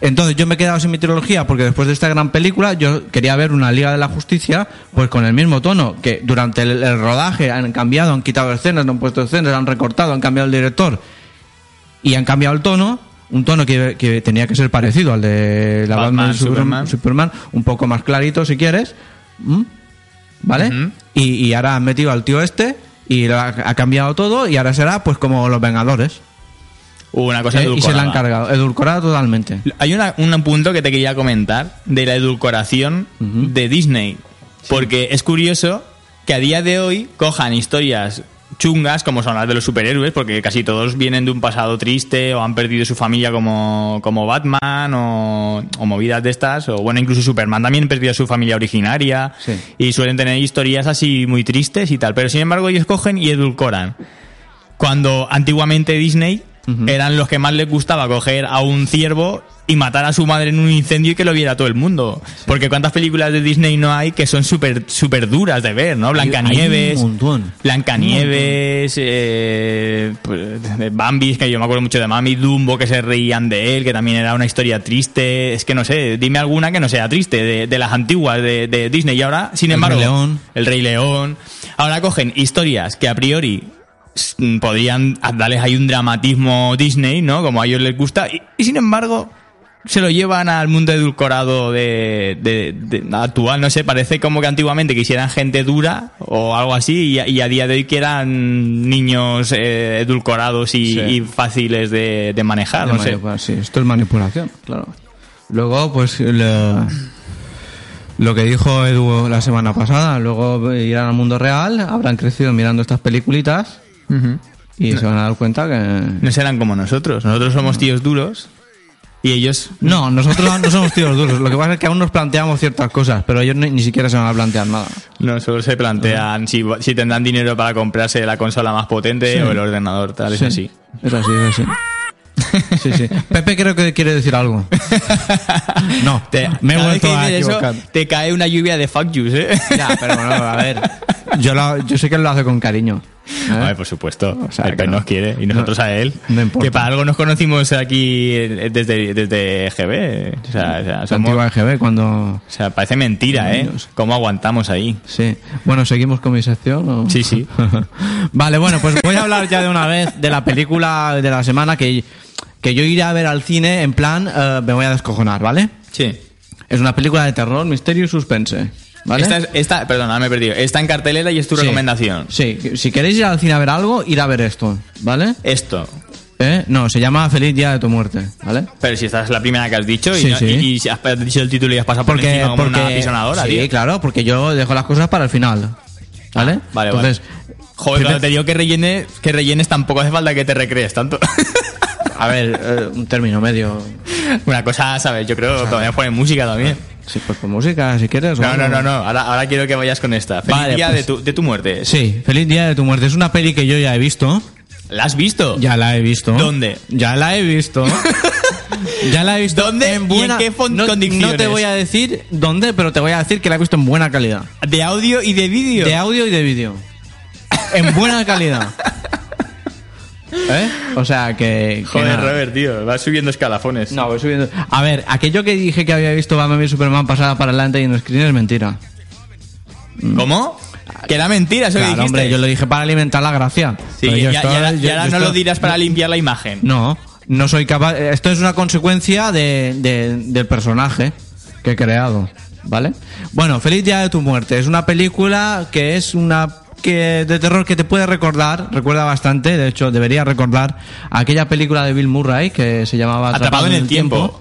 Entonces yo me he quedado sin mi trilogía porque después de esta gran película yo quería ver una Liga de la Justicia pues con el mismo tono, que durante el, el rodaje han cambiado, han quitado escenas, no han puesto escenas, han recortado, han cambiado el director y han cambiado el tono, un tono que, que tenía que ser parecido al de la Batman, Batman, Superman, Superman. Un poco más clarito si quieres. ¿vale? Y, y ahora han metido al tío este y lo ha, ha cambiado todo y ahora será pues como los Vengadores. Una cosa ¿eh? Y se la han cargado, edulcorada totalmente. Hay una- un punto que te quería comentar de la edulcoración de Disney. Porque es curioso que a día de hoy cojan historias chungas como son las de los superhéroes, porque casi todos vienen de un pasado triste o han perdido su familia como, como Batman o, o movidas de estas, o bueno, incluso Superman también perdió a su familia originaria Sí. y suelen tener historias así muy tristes y tal, pero sin embargo ellos cogen y edulcoran. Cuando antiguamente Disney eran los que más les gustaba coger a un ciervo y matar a su madre en un incendio y que lo viera todo el mundo. Porque cuántas películas de Disney no hay que son súper super duras de ver, ¿no? Blancanieves. Blancanieves, eh, pues, de Bambi, que yo me acuerdo mucho de Mami, Dumbo, que se reían de él, que también era una historia triste. Es que no sé, dime alguna que no sea triste, de, de las antiguas de, de Disney. Y ahora, sin El embargo, Rey León. el Rey León. Ahora cogen historias que a priori podrían darles ahí un dramatismo Disney, ¿no? Como a ellos les gusta. Y, y sin embargo, se lo llevan al mundo edulcorado de, de- de- actual, no sé, parece como que antiguamente quisieran gente dura o algo así y, a- y a día de hoy quieran niños eh, edulcorados y, Sí. y fáciles de, de manejar, no sé. Sí, esto es manipulación, claro. Luego, pues, lo, lo que dijo Edu la semana pasada, luego irán al mundo real, habrán crecido mirando estas peliculitas y se van a dar cuenta que... No serán como nosotros, nosotros somos tíos duros y ellos... No, nosotros no somos tíos duros. Lo que pasa es que aún nos planteamos ciertas cosas, pero ellos ni, ni siquiera se van a plantear nada. No, solo se plantean si, si tendrán dinero para comprarse la consola más potente Sí. o el ordenador, tal, es Sí, así. Es así, es así. Sí, sí. Pepe creo que quiere decir algo. No, Te, me he vuelto a eso, equivocar. te cae una lluvia de fuck yous, ¿eh? Ya, pero bueno, a ver. Yo, lo- yo sé que lo hace con cariño. ¿Eh? Ay, por supuesto. O sea, el que no. nos quiere y nosotros No- a él. no importa. Que para algo nos conocimos aquí desde, desde GB. O sea, o sea, La somos- antigua EGB cuando... o sea, parece mentira, ¿eh? ¿Cómo aguantamos ahí? Sí. Bueno, ¿seguimos con mi sección? o? Sí, sí. *laughs* vale, bueno, pues voy a hablar ya de una vez de la película de la semana que, que yo iré a ver al cine en plan eh, me voy a descojonar, ¿vale? Sí. Es una película de terror, misterio y suspense. ¿Vale? Esta, es- esta, perdona, me he perdido. Está en cartelera y es tu Sí. recomendación. Sí, si queréis ir al cine a ver algo, ir a ver esto, ¿vale? Esto. ¿Eh? No, se llama Feliz Día de tu Muerte, ¿vale? Pero si esta es la primera que has dicho y, Sí, no- sí. y- y si has dicho el título y has pasado por Porque, encima como porque una pisonadora, sí, tío. claro, porque yo dejo las cosas para el final, ¿vale? vale, Entonces, Joder, primer- cuando te digo que rellenes, que rellenes tampoco hace falta que te recrees tanto. a ver, eh, un término medio. *laughs* Una cosa, ¿sabes? Yo creo que podrías poner música también. Sí, pues con música, si quieres. No, no, no, no. Ahora, ahora quiero que vayas con esta. Feliz Vale, día pues- de, tu, de tu muerte. Sí, Feliz Día de tu Muerte. Es una peli que yo ya he visto. ¿La has visto? Ya la he visto. ¿Dónde? Ya la he visto. *laughs* ya la he visto. ¿Dónde y en qué fon- no, condiciones? no te voy a decir dónde, pero te voy a decir que la he visto en buena calidad. De audio y de vídeo. De audio y de vídeo. En buena calidad. *laughs* ¿Eh? O sea que. que Joder, nada. Robert, tío. Vas subiendo escalafones. No, voy subiendo. A ver, aquello que dije que había visto Batman v Superman pasada para adelante y en screen es mentira. ¿Cómo? Que era mentira eso que Claro, dijiste. hombre, yo lo dije para alimentar la gracia. Sí, y, y estoy- ahora, y no lo dirás para limpiar la imagen. No, no soy capaz. Esto es una consecuencia de, de- del personaje que he creado, ¿vale? Bueno, Feliz Día de tu Muerte es una película que es una que de terror que te puede recordar, recuerda bastante, de hecho debería recordar aquella película de Bill Murray que se llamaba Atrapado en el tiempo.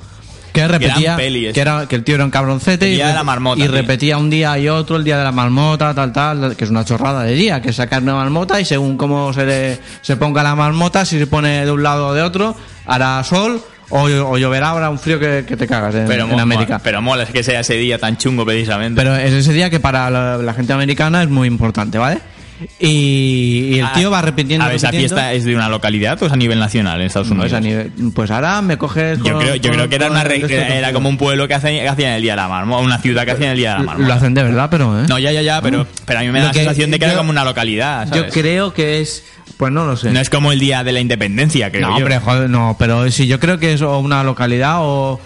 que repetía peli que era que el tío era un cabroncete y, marmota, y repetía un día y otro el día de la marmota tal tal que es una chorrada de día que sacar una marmota y según cómo se le- se ponga la marmota si se pone de un lado o de otro hará sol o, o lloverá habrá un frío que, que te cagas en, Pero, en América pero mola es que sea ese día tan chungo precisamente. pero es ese día que para la, la gente americana es muy importante vale y, y el Ah, tío va repitiendo A ver, ¿esa fiesta es de una localidad o es a nivel nacional en Estados No, Unidos? es a nivel- pues ahora me coges Yo con- creo, yo con- creo que era una era como un pueblo que hacían que hacían el día de la marmota, una ciudad que hacían el día de la lo marmota. hacen de verdad pero ¿eh? No, ya, ya, ya, pero, pero a mí me da Lo la sensación de que era yo- como una localidad, yo ¿sabes? creo que es pues no lo sé No es como el día de la independencia, creo No, yo. hombre, joder, no, pero sí, yo creo que es o una localidad o.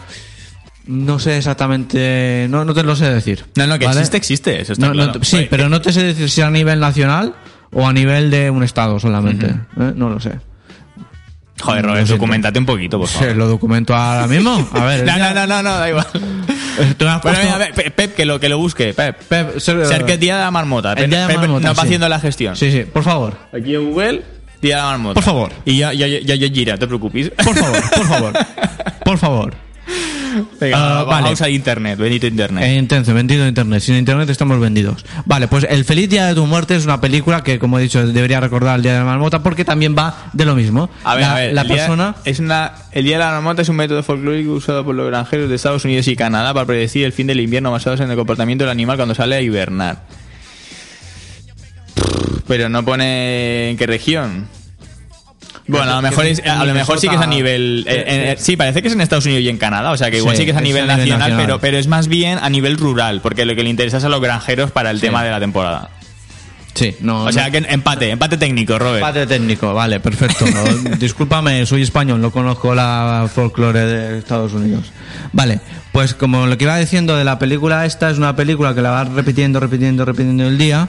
No sé exactamente. No, no te lo sé decir. No, no, que ¿vale? existe, existe, eso está No, no, claro. sí, Oye, pero no te sé decir si a nivel nacional o a nivel de un estado solamente. ¿eh? No lo sé. Joder, Robert, documentate un poquito, por Sí, favor. lo documento ahora mismo. A ver. *laughs* No, no, no, no, da igual. *laughs* Tú me has Bueno, puesto- mira, a ver, Pep, Pep, que lo, que lo busque, Pep. Pep, ser- Ser que es día de la marmota. El Pep, día de la Pep marmota, no va sí. haciendo la gestión. Sí, sí, por favor. Aquí en Google, día de la marmota. Por favor. Y ya, ya, ya, ya gira, no te preocupes. Por favor, por favor. Por favor. *laughs* Venga, Ah, vamos vale. a internet, bendito internet. Eh, intenso, vendido internet. Sin internet estamos vendidos. Vale, pues El Feliz Día de tu Muerte es una película que, como he dicho, debería recordar el Día de la Marmota porque también va de lo mismo. A ver, la, a ver, la el día- persona. es una, el día de la marmota es un método folclórico usado por los granjeros de Estados Unidos y Canadá para predecir el fin del invierno basados en el comportamiento del animal cuando sale a hibernar. Pero no pone en qué región. Bueno, a lo mejor, es- a lo mejor sí que es a nivel... eh, eh, sí, parece que es en Estados Unidos y en Canadá, o sea que igual Sí, sí que es a nivel nacional, nacional. Pero, pero es más bien a nivel rural, porque lo que le interesa es a los granjeros para el Sí. tema de la temporada. Sí, no. O sea no- que empate, empate técnico, Robert. Empate técnico, vale, perfecto. *laughs* Discúlpame, soy español, no conozco la folclore de Estados Unidos. Vale, pues como lo que iba diciendo de la película esta, es una película que la va repitiendo, repitiendo, repitiendo el día.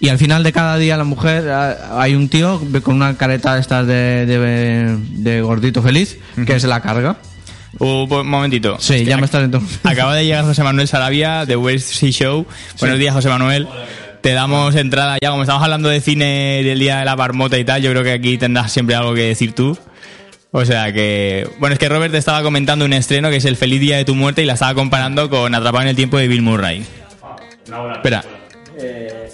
Y al final de cada día la mujer, ah, hay un tío con una careta de estas de, de, de gordito feliz que se la carga. Un po- momentito. Sí, ya me estás entonces. Acaba de llegar José Manuel Sarabia de West Sea Show. Buenos días, José Manuel. Te damos entrada ya, como estamos hablando de cine del día de la marmota y tal, yo creo que aquí tendrás siempre algo que decir tú. O sea que, bueno, es que Robert te estaba comentando un estreno que es El feliz día de tu muerte y la estaba comparando con Atrapado en el tiempo de Bill Murray. Espera,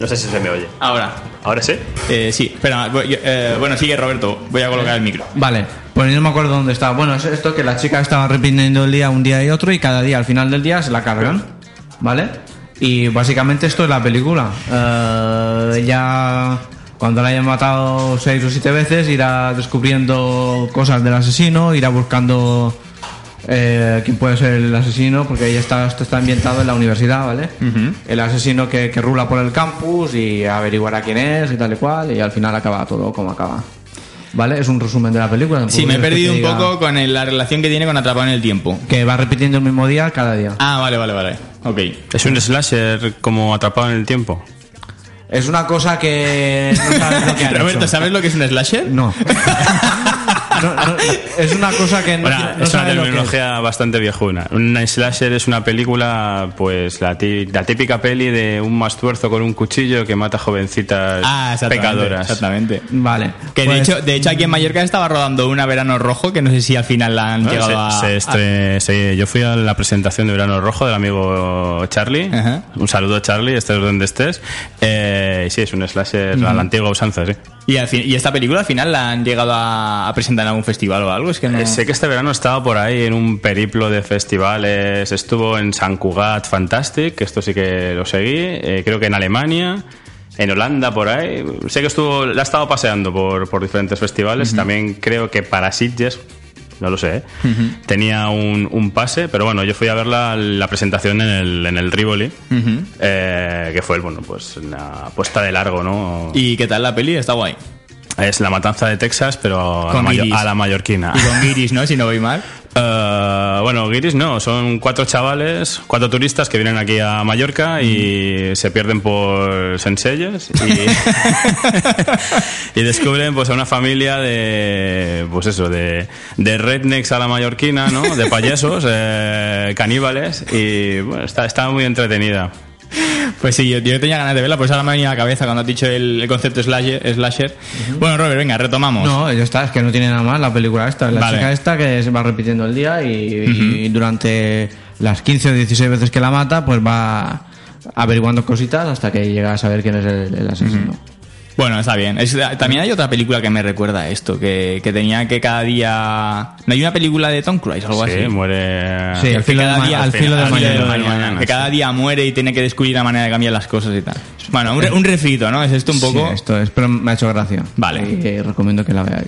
No sé si se me oye. ahora. ¿Ahora sí? Eh, sí, espera, eh, bueno, sigue Roberto, voy a colocar el micro. Vale, pues yo no me acuerdo dónde estaba. Bueno, es esto que la chica estaba repitiendo el día un día y otro y cada día al final del día se la cargan. ¿Vale? Y básicamente esto es la película. Eh, ella, cuando la hayan matado seis o siete veces, irá descubriendo cosas del asesino, irá buscando eh, quién puede ser el asesino, porque ella está, esto está ambientado en la universidad, ¿vale? El asesino que, que rula por el campus y averiguará quién es y tal y cual, y al final acaba todo como acaba. ¿Vale? Es un resumen de la película. Sí, me he perdido un diga poco con el- la relación que tiene con Atrapado en el tiempo. Que va repitiendo el mismo día cada día. Ah, vale, vale, vale. Ok. Es un slasher como atrapado en el tiempo. Es una cosa que no sabes lo que han *laughs* Roberto, hecho. ¿sabes lo que es un slasher? No. *laughs* No, no, es una cosa que no, Bueno, no es una que es. terminología bastante viejuna. Un slasher es una película, pues la, la típica peli de un mastuerzo con un cuchillo que mata jovencitas Ah, exactamente. pecadoras. Exactamente. Vale. Que de Pues- hecho, de hecho aquí en Mallorca estaba rodando una Verano Rojo, que no sé si al final la han llegado se- a... se estre- se- yo fui a la presentación de Verano Rojo del amigo Charlie. Ajá. Un saludo, Charlie, estés donde estés. Eh, sí, es un slasher a la antigua usanza, sí. y, al fin- y esta película al final la han llegado a, a presentar en algún festival o algo, es que no... Eh, Sé que este verano estaba por ahí en un periplo de festivales. Estuvo en San Cugat Fantastic, que esto sí que lo seguí. eh, creo que en Alemania, en Holanda, por ahí. Sé que estuvo, la ha estado paseando por, por diferentes festivales. También creo que para Sitges, no lo sé, ¿eh? tenía un, un pase. Pero bueno, yo fui a ver la, la presentación en el, en el Rivoli, eh, que fue, bueno, pues una puesta de largo, ¿no? ¿Y qué tal la peli? Está guay. Es la matanza de Texas, pero a la, a la mallorquina. Y con Guiris, ¿no? Si no voy mal. *laughs* Eh, bueno, guiris no, son cuatro chavales, cuatro turistas que vienen aquí a Mallorca y se pierden por Senselles y, *laughs* *laughs* y descubren pues a una familia de pues eso, de, de rednecks a la mallorquina, ¿no? De payasos, eh, caníbales y bueno, está, está muy entretenida. Pues sí, yo, yo tenía ganas de verla, pues ahora me ha venido a la cabeza cuando has dicho el, el concepto slasher. slasher. Bueno, Robert, venga, retomamos. No, ya está, es que no tiene nada más la película esta. La Vale. chica esta que se va repitiendo el día y, y durante las 15 o 16 veces que la mata, pues va averiguando cositas hasta que llega a saber quién es el, el asesino. Bueno, está bien. Es- también hay otra película que me recuerda a esto, que, que tenía que cada día... ¿No hay una película de Tom Cruise o algo Sí, así? muere. Sí, Que al filo, cada de, ma- día- al filo de al filo mañana. que cada día muere y tiene que descubrir la manera de cambiar las cosas y tal. Bueno, un, un refrito, ¿no? Es esto un poco... Sí, esto es, pero me ha hecho gracia. Vale. Y eh, recomiendo que la veáis.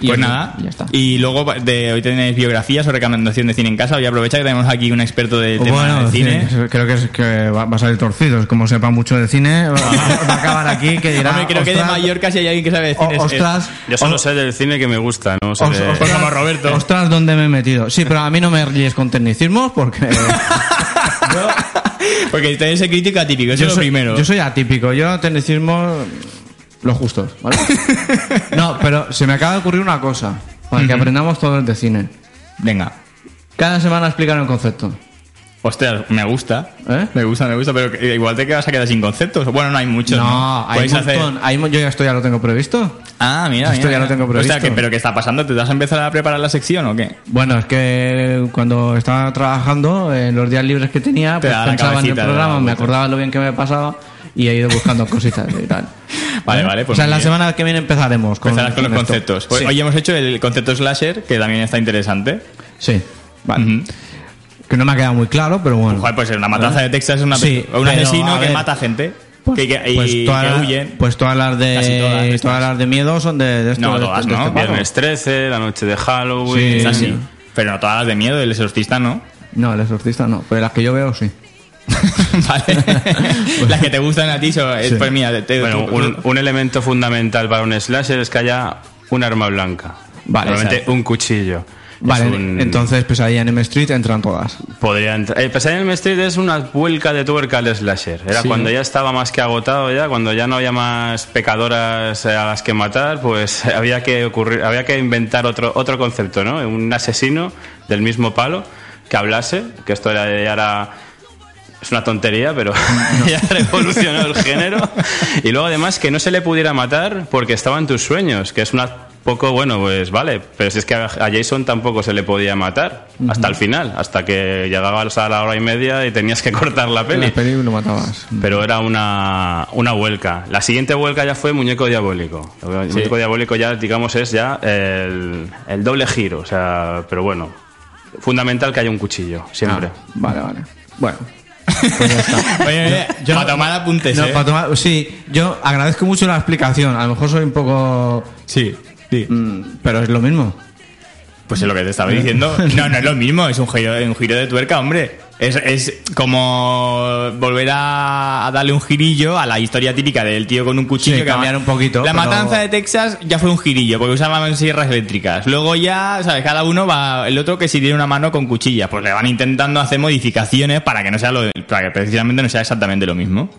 Y Pues nada, y ya está. y luego de, hoy tenéis biografías o recomendación de cine en casa. Voy a aprovechar que tenemos aquí un experto del tema Bueno, del cine. sí, creo que, es, que va, va a salir torcido. Es Como sepa mucho de cine, va, va a acabar aquí que dirá. Hombre, creo que de "Ostras, Mallorca si hay alguien que sabe de o- cine es- Yo solo sé del cine que me gusta, no os- de- ostras, como Roberto. Ostras, ¿dónde me he metido? Sí, pero a mí no me ríes con tecnicismos porque. *laughs* *laughs* Porque usted es el crítico atípico, eso yo es lo soy, primero. Yo soy atípico, yo tecnicismo los justos, ¿vale? *laughs* no, pero se me acaba de ocurrir una cosa, para que aprendamos todos de cine. Venga. Cada semana explicar un concepto. Ostras, me gusta. ¿Eh? Me gusta, me gusta, pero igual te quedas a quedar sin conceptos. Bueno, no hay muchos. No, No, hay un hacer- montón. hay yo ya esto ya lo tengo previsto. Ah, mira, Esto mira, ya lo tengo previsto. O sea, que, pero ¿qué está pasando? ¿Te vas a empezar a preparar la sección o qué? Bueno, es que cuando estaba trabajando, en los días libres que tenía, Te pues pensaba en el programa, me acordaba lo bien que me pasaba y he ido buscando cositas y tal. *laughs* Vale, ¿Eh? vale, pues o sea, la bien. semana que viene empezaremos con, Empezarás con los esto. conceptos. Pues Sí. Hoy hemos hecho el concepto slasher, que también está interesante. Sí, vale. Ujú. Que no me ha quedado muy claro, pero bueno. Joder, pues la matanza de Texas es una Sí, un pero, asesino que ver, mata gente. Pues, que, que- y pues todas, que las- huyen. pues todas las de todas todas las de miedo son de, de esto, No, de- todas de no. este palo. Viernes 13, la noche de Halloween. Sí. Es así. Pero no todas las de miedo, el exorcista no. No, el exorcista no, pero las que yo veo sí. *laughs* vale. *laughs* las que te gustan a ti son. es- Pues mira, te, Bueno, tú- un, un elemento fundamental para un slasher es que haya un arma blanca. Vale, Normalmente un cuchillo. Vale, un- entonces Pesadilla en M Street entran todas. Podría entrar. Eh, Pesadilla en Elm Street es una vuelca de tuerca al slasher. Era Sí. cuando ya estaba más que agotado ya, cuando ya no había más pecadoras eh, a las que matar, pues *laughs* había que ocurrir, había que inventar otro otro concepto, ¿no? Un asesino del mismo palo que hablase, que esto era, ya era es una tontería, pero *laughs* ya revolucionó el género. Y luego además que no se le pudiera matar porque estaba en tus sueños, que es una poco bueno, pues vale, pero si es que a Jason tampoco se le podía matar hasta el final, hasta que llegabas a la hora y media y tenías que *laughs* cortar la peli. la peli lo matabas. Pero era una, una vuelca. La siguiente vuelca ya fue Muñeco Diabólico. El Muñeco Diabólico ya, digamos, es ya el, el doble giro. O sea, pero bueno, fundamental que haya un cuchillo, siempre. Ah, vale, vale. Bueno. Pues ya está. *laughs* Oye, oye, Yo- para tomar apuntes, No, ¿eh? para tomar- sí, yo agradezco mucho la explicación. A lo mejor soy un poco. Sí, sí. mm, pero es lo mismo. Pues es lo que te estaba diciendo. No, no es lo mismo, es un giro, un giro de tuerca, hombre. Es, es como volver a, a darle un girillo a la historia típica del tío con un cuchillo. Sí, cambiar un poquito, La pero- matanza de Texas ya fue un girillo, porque usaban sierras eléctricas. Luego ya, ¿sabes? Cada uno va, el otro que si tiene una mano con cuchilla, pues le van intentando hacer modificaciones para que no sea lo, para que precisamente no sea exactamente lo mismo.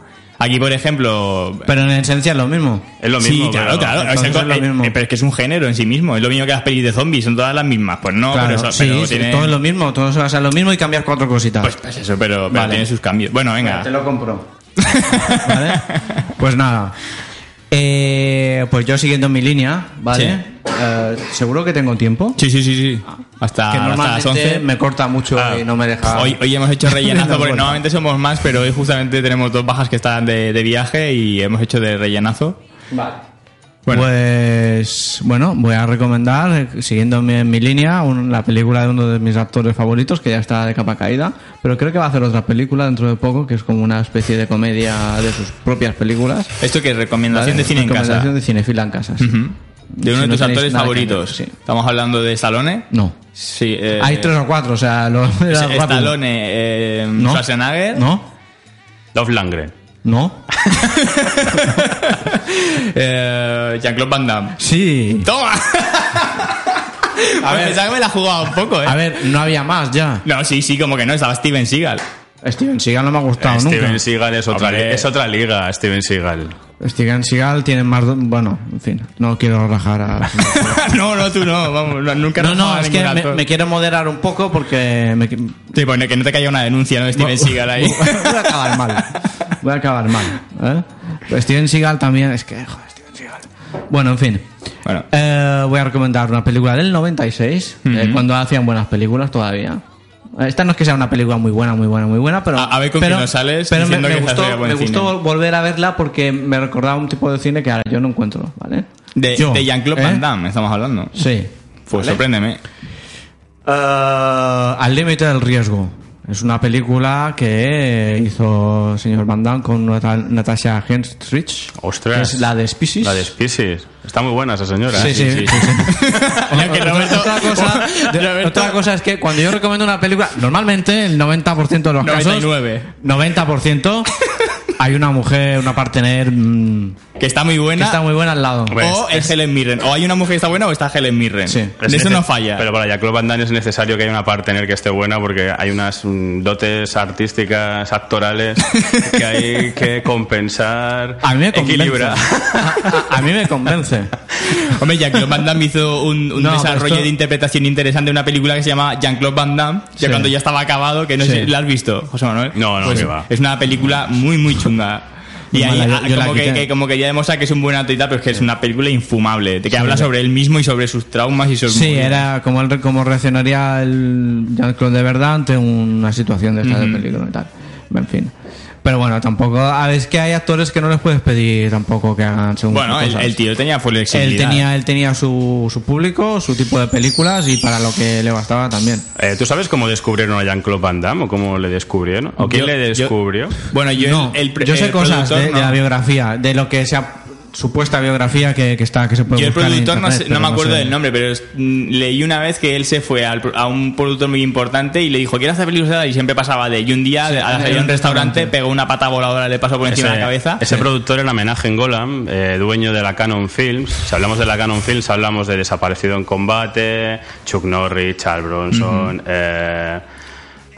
Aquí, por ejemplo, Pero en esencia es lo mismo. Es lo mismo. sí, claro, pero- claro. entonces es, lo eh, mismo. eh, pero es que es un género en sí mismo. Es lo mismo que las pelis de zombies, son todas las mismas. Pues no, Claro, pero, eso, sí, pero sí, tiene- todo es lo mismo, todo se basa en lo mismo y cambias cuatro cositas. Pues, pues eso, pero, pero Vale. tiene sus cambios. Bueno, venga. Te lo compro. *laughs* ¿Vale? Pues nada. Eh, pues yo siguiendo mi línea, ¿vale? Sí. Eh, Seguro que tengo tiempo. Sí, sí, sí, sí. Hasta, que hasta las normalmente 11. me corta mucho Ah. y no me deja. Hoy, hoy hemos hecho *laughs* rellenazo No, porque bueno. normalmente somos más, pero hoy justamente tenemos dos bajas que están de, de viaje y hemos hecho de rellenazo. Vale. Bueno. Pues bueno, voy a recomendar, eh, siguiendo mi, mi línea, un- la película de uno de mis actores favoritos, que ya está de capa caída, pero creo que va a hacer otra película dentro de poco, que es como una especie de comedia de sus propias películas. Esto que es recomendación ¿vale? de cine en casa. Recomendación de cinefila en casa. sí. De uno Si de tus actores favoritos. ver, sí. Estamos hablando de Stallone. No. Sí. eh, Hay tres o cuatro, o sea, lo. *laughs* Stallone, eh, ¿No? Schwarzenegger. ¿No? Dolph Lundgren. ¿No? *laughs* eh, Jean-Claude Van Damme. Sí. ¡Toma! *laughs* A ver, pensaba que me la jugaba un poco, ¿eh? A ver, no había más ya. No, sí, sí, como que no, estaba Steven Seagal. Steven Seagal no me ha gustado Steven nunca. Seagal es otra, Hombre. es otra liga, Steven Seagal. Steven Seagal tiene más... do- Bueno, en fin, no quiero rajar a... *laughs* no, no, tú no, vamos, no, nunca No, no, es que me, quiero moderar un poco porque me, voy Sí, pues que no te caiga una denuncia, ¿no? Steven Seagal ahí. a acabar mal. Voy a acabar mal. ¿eh? Pues Steven Seagal también, es que, joder, Steven Seagal. Bueno, en fin. Bueno. Eh, voy a recomendar una película del 96, eh, Ujú. cuando hacían buenas películas todavía. Esta no es que sea una película muy buena, muy buena, muy buena, pero... A- a ver con pero, quién nos sales pero me, me que gustó, me gustó cine. volver a verla porque me recordaba un tipo de cine que ahora yo no encuentro, ¿vale? De, Yo, de Jean-Claude ¿eh? Van Damme estamos hablando. Sí. Pues sorpréndeme. Eh, al límite del riesgo. Es una película que hizo el señor Van Damme con Nata- Natasha Henstridge. Ostras. que es la de Species. La de Species. Está muy buena esa señora. Sí, ¿eh? sí, sí, sí. *laughs* Roberto- otra, cosa, de- otra cosa es que cuando yo recomiendo una película, normalmente el 90% de los 99. casos, 90% hay una mujer, una partner mm, Que está muy que buena. está muy buena al lado. O es- es Helen Mirren. O hay una mujer que está buena o está Helen Mirren. Sí. De Es eso no falla. Pero para Jean-Claude Van Damme es necesario que haya una partner que esté buena porque hay unas mm, dotes artísticas, actorales *laughs* que hay que compensar, A mí me convence. equilibrar. A, a mí me convence. Hombre, Jean-Claude Van Damme hizo un, un No, pero desarrollo esto- de interpretación interesante de una película que se llama Jean-Claude Van Damme, ya Sí. cuando ya estaba acabado, que no sé Sí. si la has visto, José Manuel. No, no, Pues que va. Es una película muy, muy chunga. Y ahí, mala, yo- ah, yo como, que, quité. que- como quería demostrar que es un buen actor y tal, pero es que es una película infumable, que habla sobre él mismo y sobre sus traumas y sus Sí, era como, el, como reaccionaría el Jean-Claude de verdad ante una situación de esta de peligro y tal. En fin. Pero bueno, tampoco. a ver, Es que hay actores que no les puedes pedir tampoco que hagan según Bueno, el, tío tenía Él flexibilidad. tenía, él tenía su, su público, su tipo de películas y para lo que le bastaba también. Eh, ¿Tú sabes cómo descubrieron a Jean-Claude Van Damme o cómo le descubrieron? ¿O quién Yo- le yo- descubrió? Bueno, yo, No, el, el- yo sé el cosas de, la biografía, de lo que se ha- supuesta biografía que, que está que se puede Yo el buscar en productor no, internet, sé- no pero me acuerdo sé. del nombre, pero es- mm, leí una vez que él se fue al a un productor muy importante y le dijo, quiero hacer películas y siempre pasaba de... Y un día, al salir en a un restaurante, restaurante. pegó una pata voladora, le pasó por encima de la cabeza. ese productor era homenaje en Golan, eh, dueño de la Canon Films. Si hablamos de la Canon Films, hablamos de Desaparecido en Combate, Chuck Norris, Charles Bronson, eh,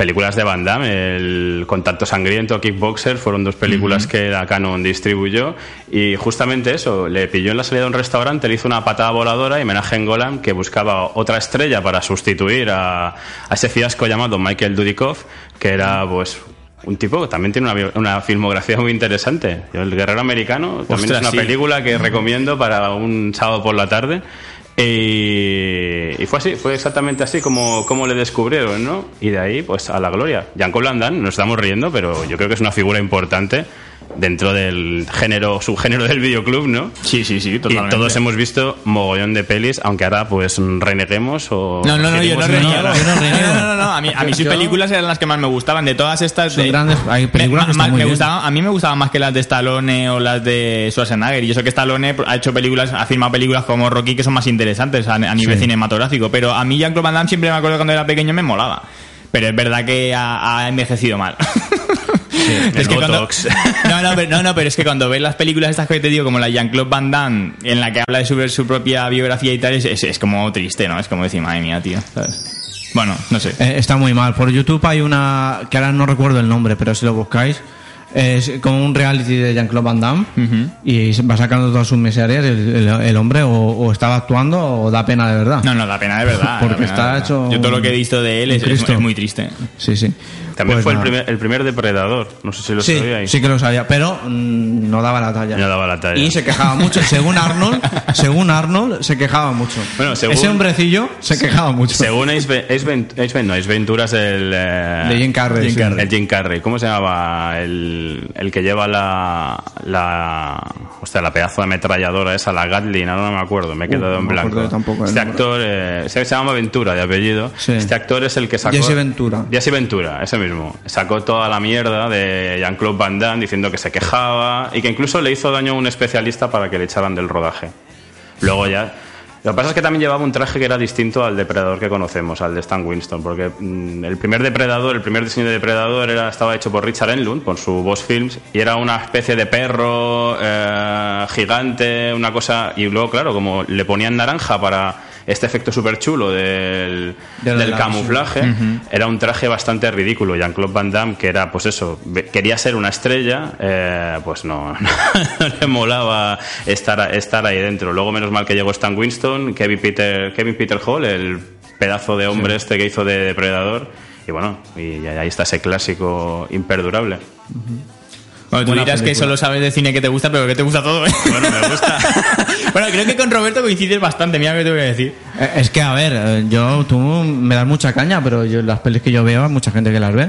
películas de Van Damme, el Contacto Sangriento, Kickboxer, fueron dos películas que la Canon distribuyó. Y justamente eso, le pilló en la salida de un restaurante, le hizo una patada voladora y homenaje en Golan que buscaba otra estrella para sustituir a, a ese fiasco llamado Michael Dudikoff, que era pues un tipo que también tiene una, una filmografía muy interesante. El Guerrero Americano también Ostras, es una sí. película que recomiendo para un sábado por la tarde. Y, y fue así, fue exactamente así como, como le descubrieron, ¿no? Y de ahí, pues a la gloria. Van Damme, nos estamos riendo, pero yo creo que es una figura importante dentro del género, subgénero del videoclub, ¿no? Sí, sí, sí, Y totalmente. todos hemos visto mogollón de pelis, aunque ahora pues reneguemos o... No, no, no, yo no reniego. yo no reniego. No, no, no, a mí, a mí sus Yo- películas eran las que más me gustaban. De todas estas... Son de- grandes- hay películas me, que están ma- muy me bien. gustaban- A mí me gustaban más que las de Stallone o las de Schwarzenegger. Y eso que Stallone ha hecho películas, ha firmado películas como Rocky que son más interesantes a, a nivel Sí. cinematográfico. Pero a mí Jean-Claude Van Damme siempre me acuerdo cuando era pequeño me molaba. Pero es verdad que ha, ha envejecido mal. El cuando, Botox. no, no, pero, no, no, pero es que cuando ves las películas estas que te digo, como la Jean-Claude Van Damme, en la que habla de su, su propia biografía y tal, es, es- es como triste, ¿no? Es como decir, madre mía, tío. ¿sabes? Bueno, no sé. Eh, está muy mal. Por YouTube hay una que ahora no recuerdo el nombre, pero si lo buscáis es como un reality de Jean-Claude Van Damme y va sacando todas sus miserias el, el- el hombre o, o estaba actuando o da pena de verdad. No, no, da pena de verdad. *laughs* Porque pena está hecho Yo todo lo que he visto de él es, es- es muy triste. Sí, sí. También Pues fue el nada. primer, el primer depredador, no sé si lo Sí, sabíais. sí que lo sabía, pero mm, no daba la talla. No daba la talla. Y se quejaba mucho. *laughs* Según Arnold, según Arnold, se quejaba mucho. Bueno, según- Ese hombrecillo se quejaba mucho. Según Ace, Ve- Ace Vent- Ace Vent- no, Ace Ventura es el... eh, De Jim Carrey, Jim. Carrey. El Jim Carrey. ¿Cómo se llamaba? El, el que lleva la... la hostia, la pedazo de ametralladora esa, la Gatlin, ahora no me acuerdo, me he quedado Uh, no en blanco. acuerdo tampoco del este actor eh, se se llama Ventura de apellido. Sí. Este actor es el que sacó... Jesse Ventura. Jesse Ventura, ese mismo. Sacó toda la mierda de Jean-Claude Van Damme diciendo que se quejaba y que incluso le hizo daño a un especialista para que le echaran del rodaje. Luego ya. Lo que pasa es que también llevaba un traje que era distinto al depredador que conocemos, al de Stan Winston, porque mm, el primer depredador, el primer diseño de depredador estaba hecho por Richard Enlund, con su Boss Films, y era una especie de perro eh, gigante, una cosa. Y luego, claro, como le ponían naranja para este efecto súper chulo del, De del la- camuflaje, era un traje bastante ridículo. Jean-Claude Van Damme, que era, pues eso, quería ser una estrella, eh, pues no, *laughs* no le molaba estar, estar ahí dentro. Luego, menos mal que llegó Stan Winston, Kevin Peter, Kevin Peter Hall, el pedazo de hombre este que hizo de depredador. Y bueno, y ahí está ese clásico imperdurable. Bueno, tú dirás que solo sabes de cine que te gusta, pero que te gusta todo, ¿eh? Bueno, me gusta. *laughs* bueno, creo que con Roberto coincides bastante, mira lo que te voy a decir. Eh, Es que, a ver, eh, yo, tú me das mucha caña, pero yo, las pelis que yo veo, hay mucha gente que las ve.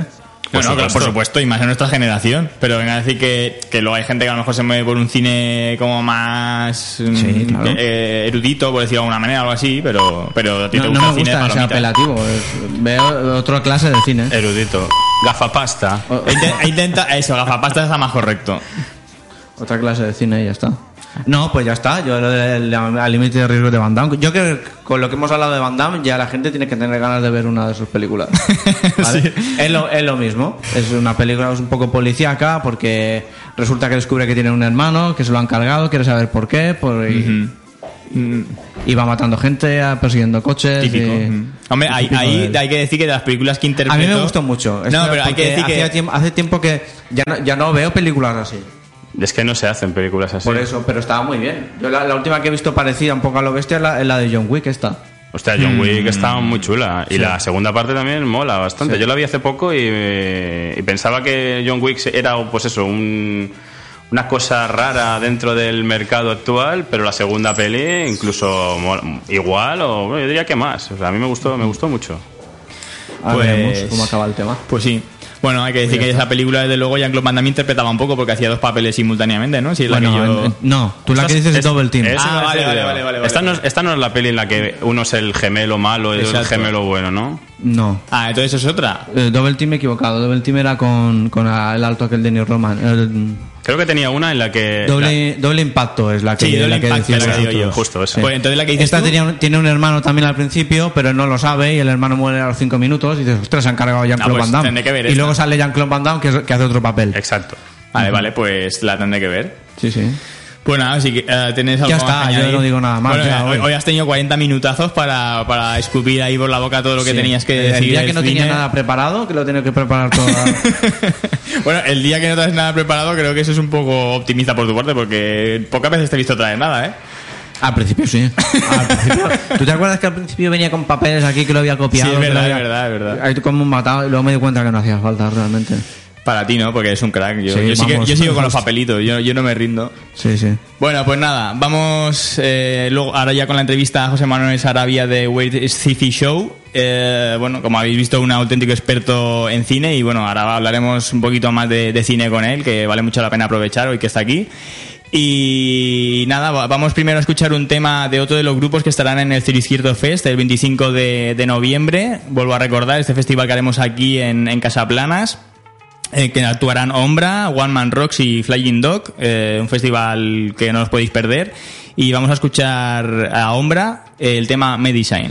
Bueno, supuesto. claro, por supuesto, y más en nuestra generación. Pero venga a decir que, que luego hay gente que a lo mejor se mueve por un cine como más mm, Sí, claro. eh, erudito, por decirlo de alguna manera, algo así, pero, pero a ti No, te no gusta me el cine gusta ese palomita. apelativo. veo otra clase de cine. Erudito. Gafapasta. O- E inte- e intenta, eso, gafapasta está más correcto. Otra clase de cine y ya está. No, pues ya está. Yo lo del al límite de riesgo de Van Damme. Yo creo que con lo que hemos hablado de Van Damme, ya la gente tiene que tener ganas de ver una de sus películas. *laughs* ¿vale? es, lo, es lo mismo. Es una película es un poco policíaca porque resulta que descubre que tiene un hermano, que se lo han cargado, quiere saber por qué. Por, y, y va matando gente, a- persiguiendo coches. Típico. y-. Hombre, hay, típico hay, que decir que de las películas que A interpretó... mí me gustó mucho. No, Esto pero hay que decir hacía que... tiempo, hace tiempo que ya no, ya no veo películas así. Es que no se hacen películas así. Por eso, pero estaba muy bien. Yo la, la última que he visto parecida un poco a lo bestia es la, es la de John Wick esta. Hostia, John Wick está muy chula. Y la segunda parte también mola bastante. Sí. Yo la vi hace poco y, y pensaba que John Wick era, pues eso, un- una cosa rara dentro del mercado actual, pero la segunda peli incluso mo- igual o bueno, yo diría que más. O sea, a mí me gustó, me gustó mucho. Pues- cómo acaba el tema. Pues sí. Bueno, hay que decir que esa película, desde luego, Jean-Claude Van Damme interpretaba un poco porque hacía dos papeles simultáneamente, ¿no? Si es la Bueno, que yo... en- no, tú la que dices es, Double Team. Ah, vale, vale, vale, vale, esta, vale. No, es- esta no es la peli en la que uno es el gemelo malo y el gemelo bueno, ¿no? No. Ah, entonces es otra. Eh, Double Team equivocado. Double Team era con, con el alto aquel de New Roman. El- Creo que tenía una en la que... doble, doble impacto es la que, Sí, doble la que impacto, la que digo yo. Justo esa. Pues entonces la que Esta tenía un- tiene un hermano también al principio, pero no lo sabe y el hermano muere a los 5 minutos y dices, ostras, se han cargado Jean-Claude Ah, pues Van Damme. tendré que ver y esta. luego sale Jean-Claude Van Damme que hace otro papel. Exacto. Vale, vale, pues la tendré que ver. Sí, sí. Pues nada, si que, eh, tenéis algo Ya está, yo no digo nada más, Bueno, ya, hoy, hoy. hoy has tenido 40 minutazos para, para escupir ahí por la boca todo lo que Sí. tenías que El decir. día del que no cine. tenía nada preparado, que lo tenía que preparar todo. *laughs* bueno, el día que no traes nada preparado, creo que eso es un poco optimista por tu parte, porque pocas veces te he visto traer nada, ¿eh? al principio sí. *laughs* Al principio- ¿Tú te acuerdas que al principio venía con papeles aquí que lo había copiado? Sí, es verdad, había- es verdad, es verdad. Ahí como un matado y luego me di cuenta que no hacía falta realmente. Para ti no, porque eres un crack. Yo, Sí, yo, yo sigo con los papelitos, yo, yo no me rindo. Sí, sí. Bueno, pues nada, vamos eh, luego ahora ya con la entrevista a José Manuel Sarabia de Weird Sci-Fi Show. Eh, bueno, como habéis visto, un auténtico experto en cine y bueno, ahora hablaremos un poquito más de, de cine con él, que vale mucho la pena aprovechar hoy que está aquí. Y nada, va- vamos primero a escuchar un tema de otro de los grupos que estarán en el Cirizquierdo Fest el 25 de, de noviembre. Vuelvo a recordar este festival que haremos aquí en, en Casaplanas. Eh, que actuarán Ombra, One Man Rocks y Flying Dog, eh, un festival que no os podéis perder. Y vamos a escuchar a Ombra el tema Medicine.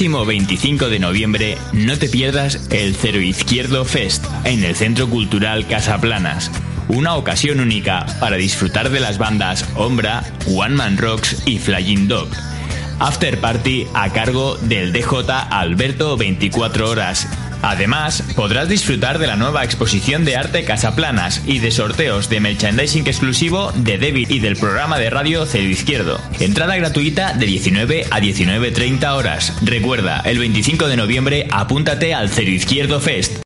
Próximo 25 de noviembre no te pierdas el Cero Izquierdo Fest en el Centro Cultural Casaplanas. Una ocasión única para disfrutar de las bandas Ombra, One Man Rocks y Flying Dog. After Party a cargo del DJ Alberto 24 Horas. Además, podrás disfrutar de la nueva exposición de arte Casaplanas y de sorteos de merchandising exclusivo de David y del programa de radio Cero Izquierdo. Entrada gratuita de 19 a 19.30 horas. Recuerda, el 25 de noviembre apúntate al Cero Izquierdo Fest.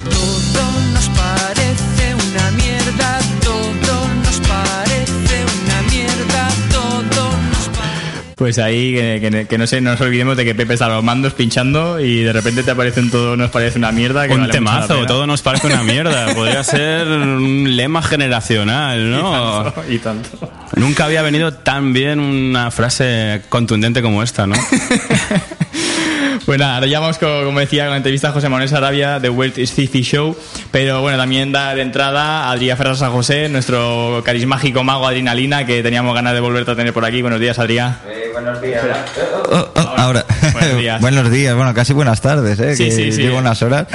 Pues ahí, que, que- que no sé, no nos olvidemos de que Pepe está a los mandos pinchando y de repente te aparece un todo nos parece una mierda. Que Un vale temazo, todo nos parece una mierda. *laughs* Podría ser un lema generacional, ¿no? Y tanto. Nunca había venido tan bien una frase contundente como esta, ¿no? *laughs* Bueno, ahora ya vamos, con- como decía, con la entrevista a José Manuel Sarabia de World Sci-Fi Show. Pero bueno, también da de entrada a Adrián Ferraz San José, nuestro carismático mago Adrenalina, que teníamos ganas de volverte a tener por aquí. Buenos días, Adrián. Oh, oh, ahora. Buenos *laughs* días. Buenos días, bueno, casi buenas tardes, ¿eh? Sí, que sí, sí. Llevo unas horas.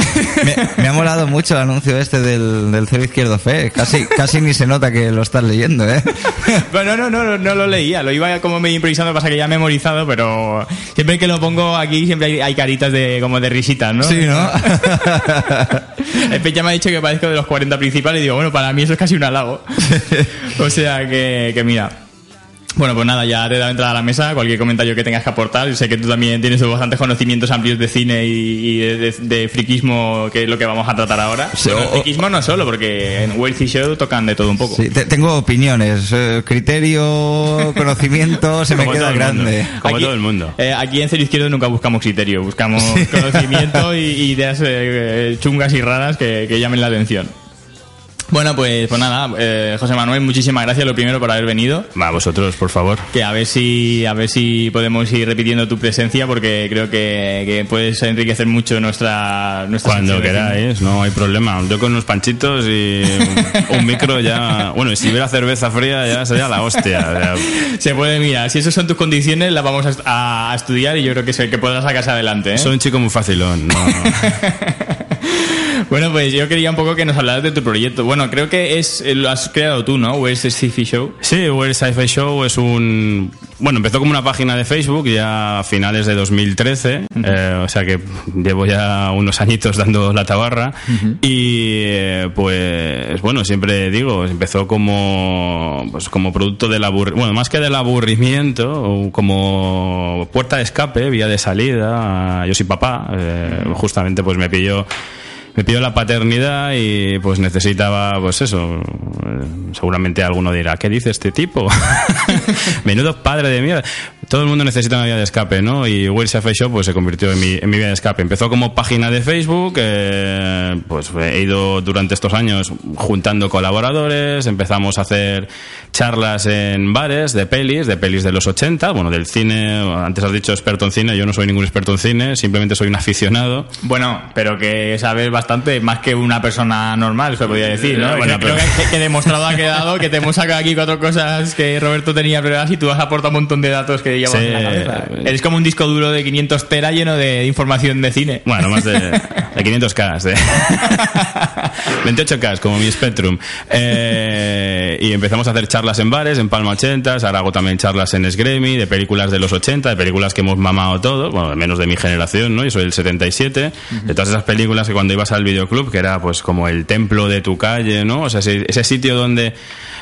Me, me ha molado mucho el anuncio este del, del cero izquierdo fe. Casi, casi ni se nota que lo estás leyendo, ¿eh? *laughs* Bueno, no, no, no, no lo leía, lo iba como medio improvisando, pasa que ya he memorizado, pero siempre que lo pongo aquí siempre hay, hay caritas de como de risitas, ¿no? Sí, ¿no? *laughs* El Pecha me ha dicho que parezco de los 40 principales y digo, bueno, para mí eso es casi un halago. o sea que, que mira. Bueno, pues nada, ya te he dado entrada a la mesa. Cualquier comentario que tengas que aportar. Sé que tú también tienes bastantes conocimientos amplios de cine y, y de, de- de friquismo, que es lo que vamos a tratar ahora. Sí, Bueno, o- friquismo no solo, porque en Wealthy Show tocan de todo un poco. Sí, te- tengo opiniones, eh, criterio, *laughs* conocimiento, se me Como queda grande. Como todo el mundo. eh, aquí en Cero Izquierdo nunca buscamos criterio, buscamos conocimiento y, y *laughs* ideas eh, chungas y raras que, que llamen la atención. Bueno, pues, pues nada, eh, José Manuel, muchísimas gracias lo primero por haber venido. Va, vosotros, por favor. Que a ver si a ver si podemos ir repitiendo tu presencia porque creo que, que puedes enriquecer mucho nuestra nuestra Cuando queráis, no hay problema. Yo con unos panchitos y un, un micro ya... Bueno, y si hubiera cerveza fría ya sería la hostia. Se puede mirar, si esas son tus condiciones las vamos a, a estudiar y yo creo que, se, que podrás sacarse adelante. ¿eh? soy un chico muy facilón. No, *laughs* Bueno, pues yo quería un poco que nos hablaras de tu proyecto. Bueno, creo que es eh, lo has creado tú, ¿no? Where's the Sci-Fi Show? Sí, Where Sci-Fi Show es un... Bueno, empezó como una página de Facebook ya a finales de 2013, eh, o sea que llevo ya unos añitos dando la tabarra y eh, pues bueno, siempre digo, empezó como pues como producto del aburrimiento, bueno, más que del aburrimiento, como puerta de escape, vía de salida, yo soy papá, eh, justamente pues me pilló me pidió la paternidad y pues necesitaba, pues eso, seguramente alguno dirá, ¿qué dice este tipo? *laughs* Menudo padre de mierda. Todo el mundo necesita una vía de escape, ¿no? Y Where's Sci-Fi Show pues se convirtió en mi, en mi vía de escape. Empezó como página de Facebook, eh, pues he ido durante estos años juntando colaboradores, empezamos a hacer charlas en bares de pelis, de pelis de los 80, bueno, del cine, antes has dicho experto en cine, yo no soy ningún experto en cine, simplemente soy un aficionado. Bueno, pero que sabes bastante más que una persona normal, se podría decir, ¿no? Eh, Bueno, creo pero- que, que demostrado ha quedado que te hemos sacado aquí cuatro cosas que Roberto tenía preparadas y tú has aportado un montón de datos que llevas Sí. en la cabeza. Eres como un disco duro de 500 tera lleno de información de cine. Bueno, más de, de 500K. De 28K, como mi Spectrum. Eh, y empezamos a hacer charlas en bares, en Palma 80, ahora hago también charlas en Sgremi, de películas de los 80, de películas que hemos mamado todos, bueno, al menos de mi generación, ¿no? Yo soy del 77, de todas esas películas que cuando ibas al videoclub, que era pues como el templo de tu calle, ¿no? O sea, ese, ese sitio donde,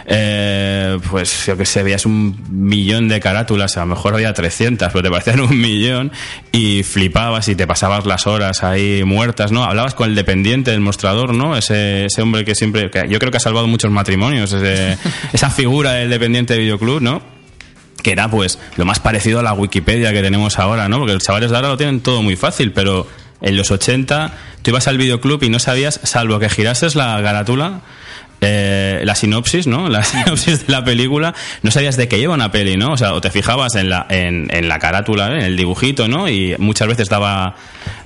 eh, pues yo que sé, veías un millón de carátulas, a lo mejor había 300, pero te parecían un millón, y flipabas y te pasabas las horas ahí muertas, ¿no? Hablabas con el dependiente del mostrador, ¿no? Ese, ese hombre que siempre, que yo creo que ha salvado muchos matrimonios, ese- *laughs* esa figura del dependiente de videoclub, ¿no? que era pues lo más parecido a la Wikipedia que tenemos ahora, ¿no? Porque los chavales de ahora lo tienen todo muy fácil, pero en los 80 tú ibas al videoclub y no sabías, salvo que girases la garátula, eh, la sinopsis, ¿no? La *laughs* sinopsis de la película, no sabías de qué iba una peli, ¿no? O sea, o te fijabas en la, en, en la carátula, ¿eh? en el dibujito, ¿no? Y muchas veces daba,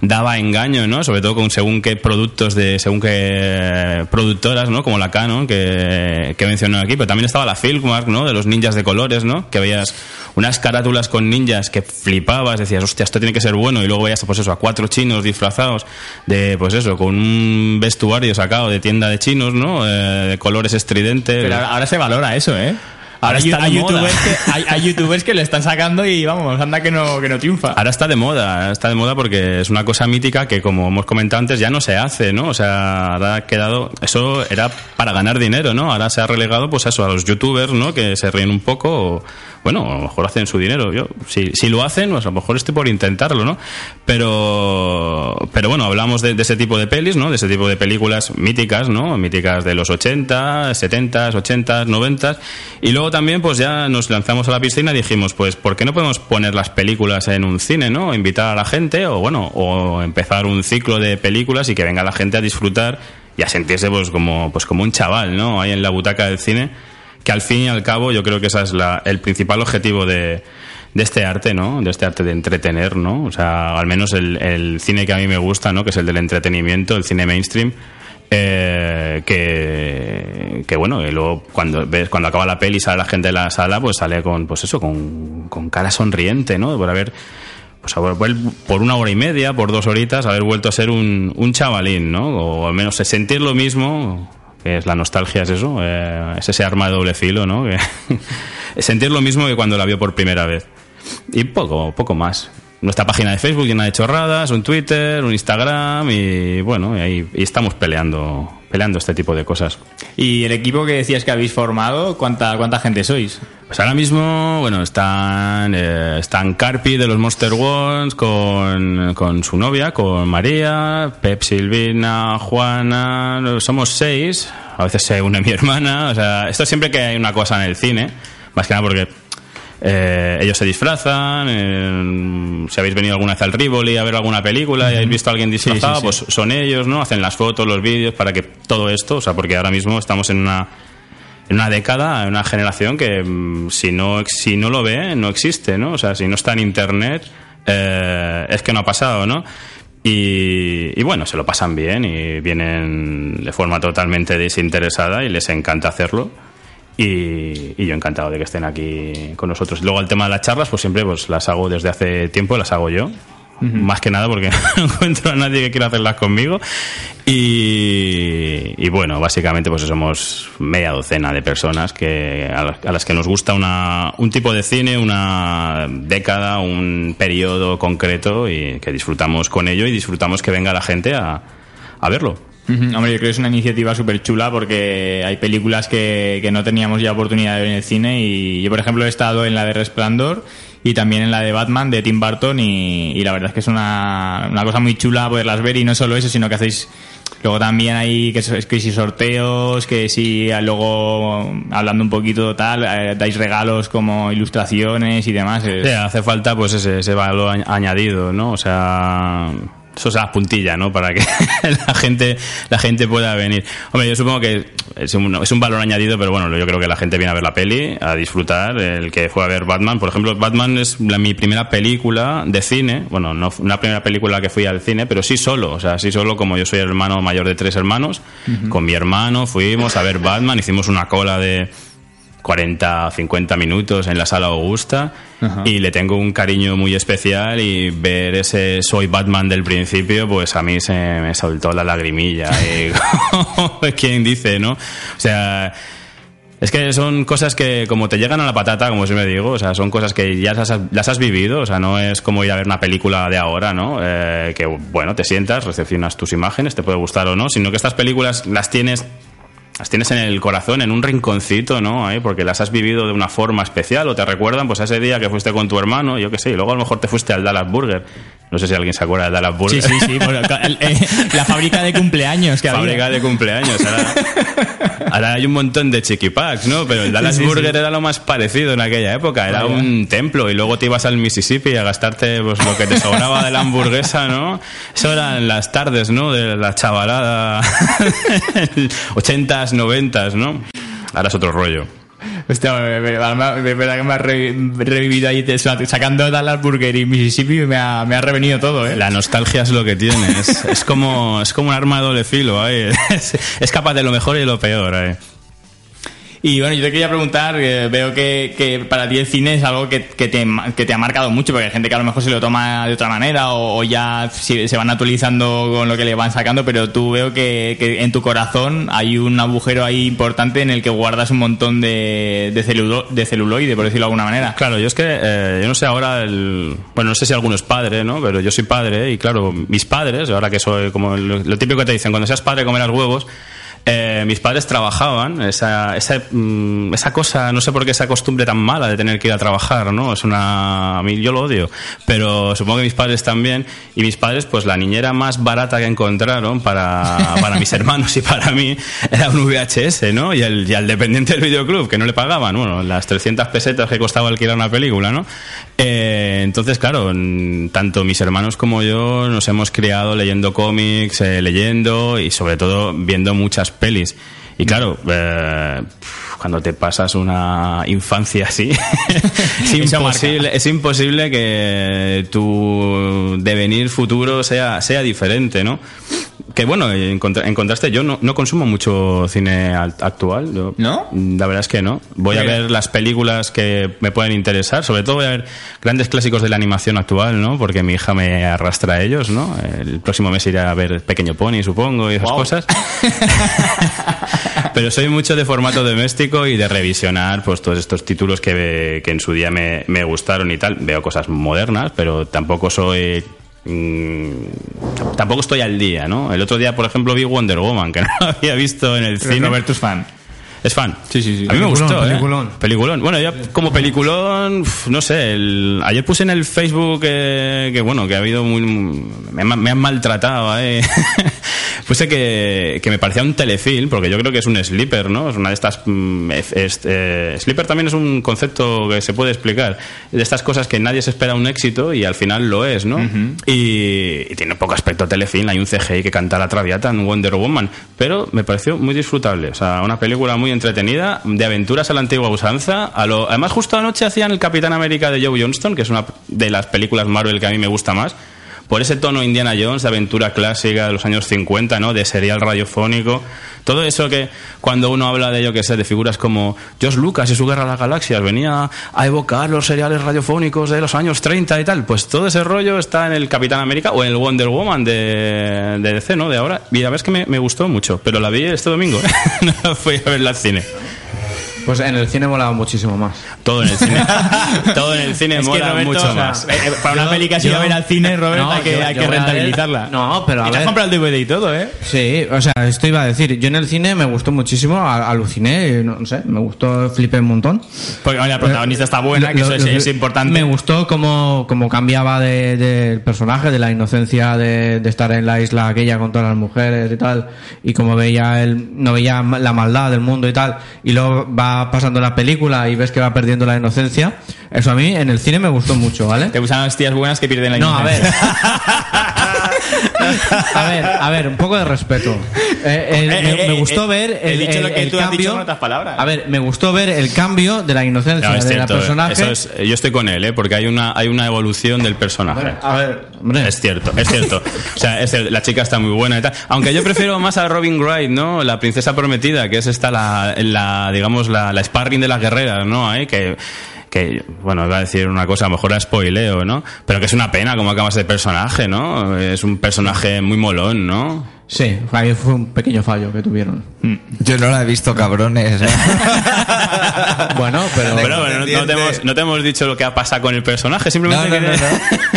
daba engaño, ¿no? Sobre todo con según qué productos de, según qué productoras, ¿no? Como la Canon, que, que mencionó aquí, pero también estaba la Filmmark, ¿no? De los ninjas de colores, ¿no? Que veías unas carátulas con ninjas que flipabas, decías, hostia, esto tiene que ser bueno, y luego veías, pues eso, a cuatro chinos disfrazados de, pues eso, con un vestuario sacado de tienda de chinos, ¿no? Eh, de colores estridentes. Pero ahora, se valora eso, ¿eh? Ahora hay, está hay youtubers que, *laughs* hay, hay youtubers que le están sacando y vamos, anda que no, que no triunfa. Ahora está de moda, está de moda porque es una cosa mítica que, como hemos comentado antes, ya no se hace, ¿no? O sea, ahora ha quedado. Eso era para ganar dinero, ¿no? Ahora se ha relegado, pues a eso, a los youtubers, ¿no? Que se ríen un poco. o, bueno, a lo mejor hacen su dinero. Yo, si, si lo hacen, pues a lo mejor estoy por intentarlo, ¿no? Pero, pero bueno, hablamos de, de ese tipo de pelis, ¿no? De ese tipo de películas míticas, ¿no? Míticas de los 80, 70, 80, 90. Y luego también, pues ya nos lanzamos a la piscina y dijimos, pues, ¿por qué no podemos poner las películas en un cine, ¿no? Invitar a la gente o, bueno, o empezar un ciclo de películas y que venga la gente a disfrutar y a sentirse, pues, como, pues, como un chaval, ¿no? Ahí en la butaca del cine que al fin y al cabo yo creo que ese es la- el principal objetivo de, de este arte, ¿no? De este arte de entretener, ¿no? O sea, al menos el, el cine que a mí me gusta, ¿no? Que es el del entretenimiento, el cine mainstream. eh, que, que bueno, y luego cuando ves cuando acaba la peli y sale la gente de la sala, pues sale con pues eso, con, con cara sonriente, ¿no? Por haber pues por una hora y media, por dos horitas, haber vuelto a ser un, un chavalín, ¿no? O al menos sentir lo mismo, que es la nostalgia, es eso, eh, es ese arma de doble filo, ¿no? Que- *laughs* sentir lo mismo que cuando la vio por primera vez. Y poco, poco más. Nuestra página de Facebook llena de chorradas, un Twitter, un Instagram y bueno, y ahí y estamos peleando, peleando este tipo de cosas. Y el equipo que decías que habéis formado, ¿cuánta, cuánta gente sois? Pues ahora mismo, bueno, están, eh, están Carpi de los Monster Ones con, con su novia, con María, Pep Silvina, Juana, somos seis, a veces se une mi hermana, o sea, esto siempre que hay una cosa en el cine, más que nada porque eh, ellos se disfrazan, eh, si habéis venido alguna vez al Rivoli a ver alguna película y habéis visto a alguien disfrazado, sí. pues son ellos, ¿no? Hacen las fotos, los vídeos, para que todo esto, o sea, porque ahora mismo estamos en una en una década, en una generación que mm, si no si no lo ve no existe, ¿no? O sea, si no está en internet eh, es que no ha pasado, ¿no? Y, y bueno, se lo pasan bien y vienen de forma totalmente desinteresada y les encanta hacerlo. Y, y yo encantado de que estén aquí con nosotros. Luego el tema de las charlas, pues siempre pues las hago desde hace tiempo, las hago yo. Más que nada porque *laughs* no encuentro a nadie que quiera hacerlas conmigo. Y, y bueno, básicamente pues somos media docena de personas que a las, a las que nos gusta una, un tipo de cine, una década, un periodo concreto y que disfrutamos con ello y disfrutamos que venga la gente a, a verlo. Hombre, yo creo que es una iniciativa súper chula porque hay películas que, que no teníamos ya oportunidad de ver en el cine y yo, por ejemplo, he estado en la de Resplandor y también en la de Batman de Tim Burton y, la verdad es que es una, una cosa muy chula poderlas ver y no solo eso, sino que hacéis... Luego también hay que, si sorteos, que si luego hablando un poquito tal, eh, dais regalos como ilustraciones y demás. hace falta pues ese, ese valor añ- añadido, ¿no? O sea, eso es la puntilla, ¿no? Para que *laughs* la gente la gente pueda venir. Hombre, yo supongo que es un, es un valor añadido, pero bueno, yo creo que la gente viene a ver la peli, a disfrutar. El que fue a ver Batman, por ejemplo, Batman es la- mi primera película de cine. Bueno, no una primera película que fui al cine, pero sí solo. O sea, sí solo, como yo soy el hermano mayor de tres hermanos, con mi hermano fuimos a ver Batman, hicimos una cola de 40, 50 minutos en la sala Augusta y le tengo un cariño muy especial y ver ese Soy Batman del principio, pues a mí se me soltó la lagrimilla. *laughs* y ¿Quién dice, no? O sea... Es que son cosas que como te llegan a la patata, como siempre digo, o sea, son cosas que ya las has, las has vivido, o sea, no es como ir a ver una película de ahora, ¿no? Eh, que, bueno, te sientas, recepcionas tus imágenes, te puede gustar o no, sino que estas películas las tienes las tienes en el corazón, en un rinconcito, ¿no? Ahí, porque las has vivido de una forma especial o te recuerdan pues a ese día que fuiste con tu hermano, yo qué sé, y luego a lo mejor te fuiste al Dallas Burger. No sé si alguien se acuerda del Dallas Sí, Burger. sí, sí. el- eh, la fábrica de cumpleaños que había. Fábrica de cumpleaños. Ahora, ahora hay un montón de chiquipacks, ¿no? Pero el Dallas Sí, sí, Burger sí. era lo más parecido en aquella época. Era Vaya. un templo y luego te ibas al Mississippi a gastarte pues, lo que te sobraba de la hamburguesa, ¿no? Eso eran las tardes, ¿no? De la chavalada. *laughs* 80s, 80s, 90s, ¿no? Ahora es otro rollo. Hostia, de verdad, de verdad que me ha re- revivido ahí sacando Dallas Burger y Mississippi me ha, me ha revenido todo, ¿eh? La nostalgia es lo que tiene. Es, es como, es como un arma de doble filo. ¿eh? *laughs* Es, es capaz de lo mejor y de lo peor. ¿eh? Y bueno, yo te quería preguntar, eh, veo que, que para ti el cine es algo que, que te, que te ha marcado mucho, porque hay gente que a lo mejor se lo toma de otra manera o, ya si- se van actualizando con lo que le van sacando, pero tú veo que, que en tu corazón hay un agujero ahí importante en el que guardas un montón de, de, celulo- de celuloide, por decirlo de alguna manera. Claro, yo es que, eh, yo no sé ahora, el, bueno, no sé si alguno es padre, ¿no? Pero yo soy padre y claro, mis padres, ahora que soy como lo, lo típico que te dicen, cuando seas padre comerás huevos, eh, mis padres trabajaban, esa, esa, mm, esa cosa, no sé por qué esa costumbre tan mala de tener que ir a trabajar, ¿no? Es una, a mí yo lo odio, pero supongo que mis padres también, y mis padres, pues la niñera más barata que encontraron para, *laughs* para mis hermanos y para mí era un VHS, ¿no? Y el, y al dependiente del videoclub, que no le pagaban, bueno, las 300 pesetas que costaba alquilar una película, ¿no? Eh, entonces, claro, tanto mis hermanos como yo nos hemos criado leyendo cómics, eh, leyendo y sobre todo viendo muchas pelis. Y claro, eh, cuando te pasas una infancia así, *laughs* es imposible, es imposible que tu devenir futuro sea, sea diferente, ¿no? Que bueno, en, contra- en contraste, yo no, no consumo mucho cine al- actual. yo- ¿No? La verdad es que no. Voy a ver las películas que me pueden interesar. Sobre todo voy a ver grandes clásicos de la animación actual, ¿no? Porque mi hija me arrastra a ellos, ¿no? El próximo mes iré a ver Pequeño Pony, supongo, y esas cosas. *laughs* Pero soy mucho de formato doméstico y de revisionar pues todos estos títulos que, que en su día me, me gustaron y tal. Veo cosas modernas, pero tampoco soy... mm, tampoco estoy al día, ¿no? El otro día, por ejemplo, vi Wonder Woman, que *laughs* no lo había visto en el cine. Roberto es fan. Es fan. Sí, sí, sí. A mí me Peliculón, gustó, ¿eh? peliculón. Peliculón. Bueno, yo como peliculón, no sé, el- ayer puse en el Facebook eh, que, bueno, que ha habido muy... Me, han- me han maltratado, ¿eh? *laughs* puse que, que me parecía un telefilm, porque yo creo que es un sleeper, ¿no? Es una de estas... mm, es- es- eh, sleeper también es un concepto que se puede explicar. De estas cosas que nadie se espera un éxito y al final lo es, ¿no? y, y tiene poco aspecto telefilm. Hay un CGI que canta la traviata en Wonder Woman, pero me pareció muy disfrutable. O sea, una película entretenida, de aventuras a la antigua usanza. A lo, además, justo anoche hacían el Capitán América de Joe Johnston, que es una de las películas Marvel que a mí me gusta más. Por ese tono Indiana Jones de aventura clásica de los años 50, ¿no? De serial radiofónico. Todo eso que cuando uno habla de ello, que sé, de figuras como George Lucas y su Guerra de las Galaxias, venía a evocar los seriales radiofónicos de los años 30 y tal. Pues todo ese rollo está en el Capitán América o en el Wonder Woman de, de DC, ¿no? De ahora. Y la verdad es que me, me gustó mucho, pero la vi este domingo, *laughs* no fui a verla al cine. Pues en el cine molaba muchísimo más. Todo en el cine. *laughs* todo en el cine Es que mola Roberto, mucho o sea, más. eh, eh, para una peli que yo- ver al cine, Robert, No, hay que, yo- hay que voy a ver- rentabilizarla. No, pero a Y te has comprado el DVD y todo, ¿eh? Sí, o sea, esto iba a decir. Yo en el cine me gustó muchísimo, aluciné, no, no sé, me gustó, flipé un montón. Porque bueno, la protagonista está buena, que Lo- eso es, lo que es importante. Me gustó cómo, cómo cambiaba de- del personaje, de la inocencia de, de estar en la isla aquella con todas las mujeres y tal, y como veía él, no veía la maldad del mundo y tal, y luego va pasando la película y ves que va perdiendo la inocencia. Eso a mí en el cine me gustó mucho, ¿vale? Te gustan las tías buenas que pierden la No, a ver. *laughs* *laughs* a ver, a ver, un poco de respeto. Eh, el- Eh, me, eh, me eh, gustó eh, ver he el, dicho el- lo que el tú has cambio. dicho con otras palabras. A ver, me gustó ver el cambio de la inocencia No, es de la cierto, personaje. eso es- yo estoy con él, ¿eh? porque hay una, hay una evolución del personaje. A ver, hombre. Es cierto, es cierto. O sea, es cierto, la chica está muy buena y tal. Aunque yo prefiero más a Robin Wright, ¿no? La princesa prometida, que es esta la, la digamos, la, la sparring de las guerreras, ¿no? ¿Eh? Que, que, bueno, iba a decir una cosa, a lo mejor la spoileo, ¿no? Pero que es una pena como acaba ese personaje, ¿no? Es un personaje muy molón, ¿no? Sí, ahí fue un pequeño fallo que tuvieron. Yo no la he visto, cabrones. ¿eh? *laughs* Bueno, pero. Pero bueno, no, no te hemos, no te hemos dicho lo que ha pasado con el personaje, No, simplemente no, no, que...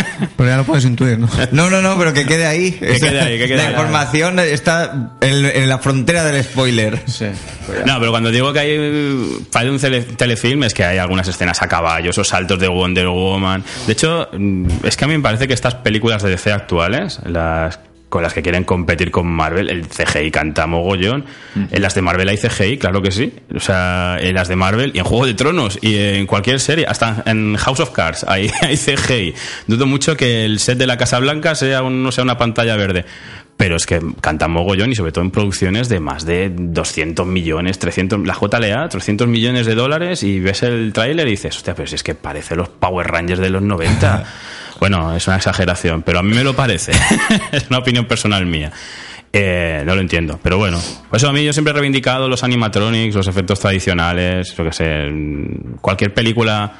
*laughs* no. Pero ya lo puedes intuir, ¿no? *laughs* No, no, no, pero que quede ahí. Que quede ahí, que quede la ahí. información está en, en la frontera del spoiler. Sí. No, pero cuando digo que hay para un tele- telefilm es que hay algunas escenas a caballo, esos saltos de Wonder Woman. De hecho, mm, es que a mí me parece que estas películas de DC actuales, las con las que quieren competir con Marvel, el CGI canta mogollón. En las de Marvel hay CGI, claro que sí. O sea, en las de Marvel y en Juego de Tronos y en cualquier serie, hasta en House of Cards hay, *laughs* hay CGI. Dudo mucho que el set de la Casa Blanca sea, un- no sea una pantalla verde. pero es que cantan mogollón y sobre todo en producciones de más de 200 millones, 300, la JLA, 300 millones de dólares y ves el tráiler y dices, hostia, pero si es que parece los Power Rangers de los 90. *laughs* bueno, es una exageración, pero a mí me lo parece. *laughs* es una opinión personal mía. Eh, no lo entiendo, pero bueno. Por eso a mí yo siempre he reivindicado los animatronics, los efectos tradicionales, lo que sé, cualquier película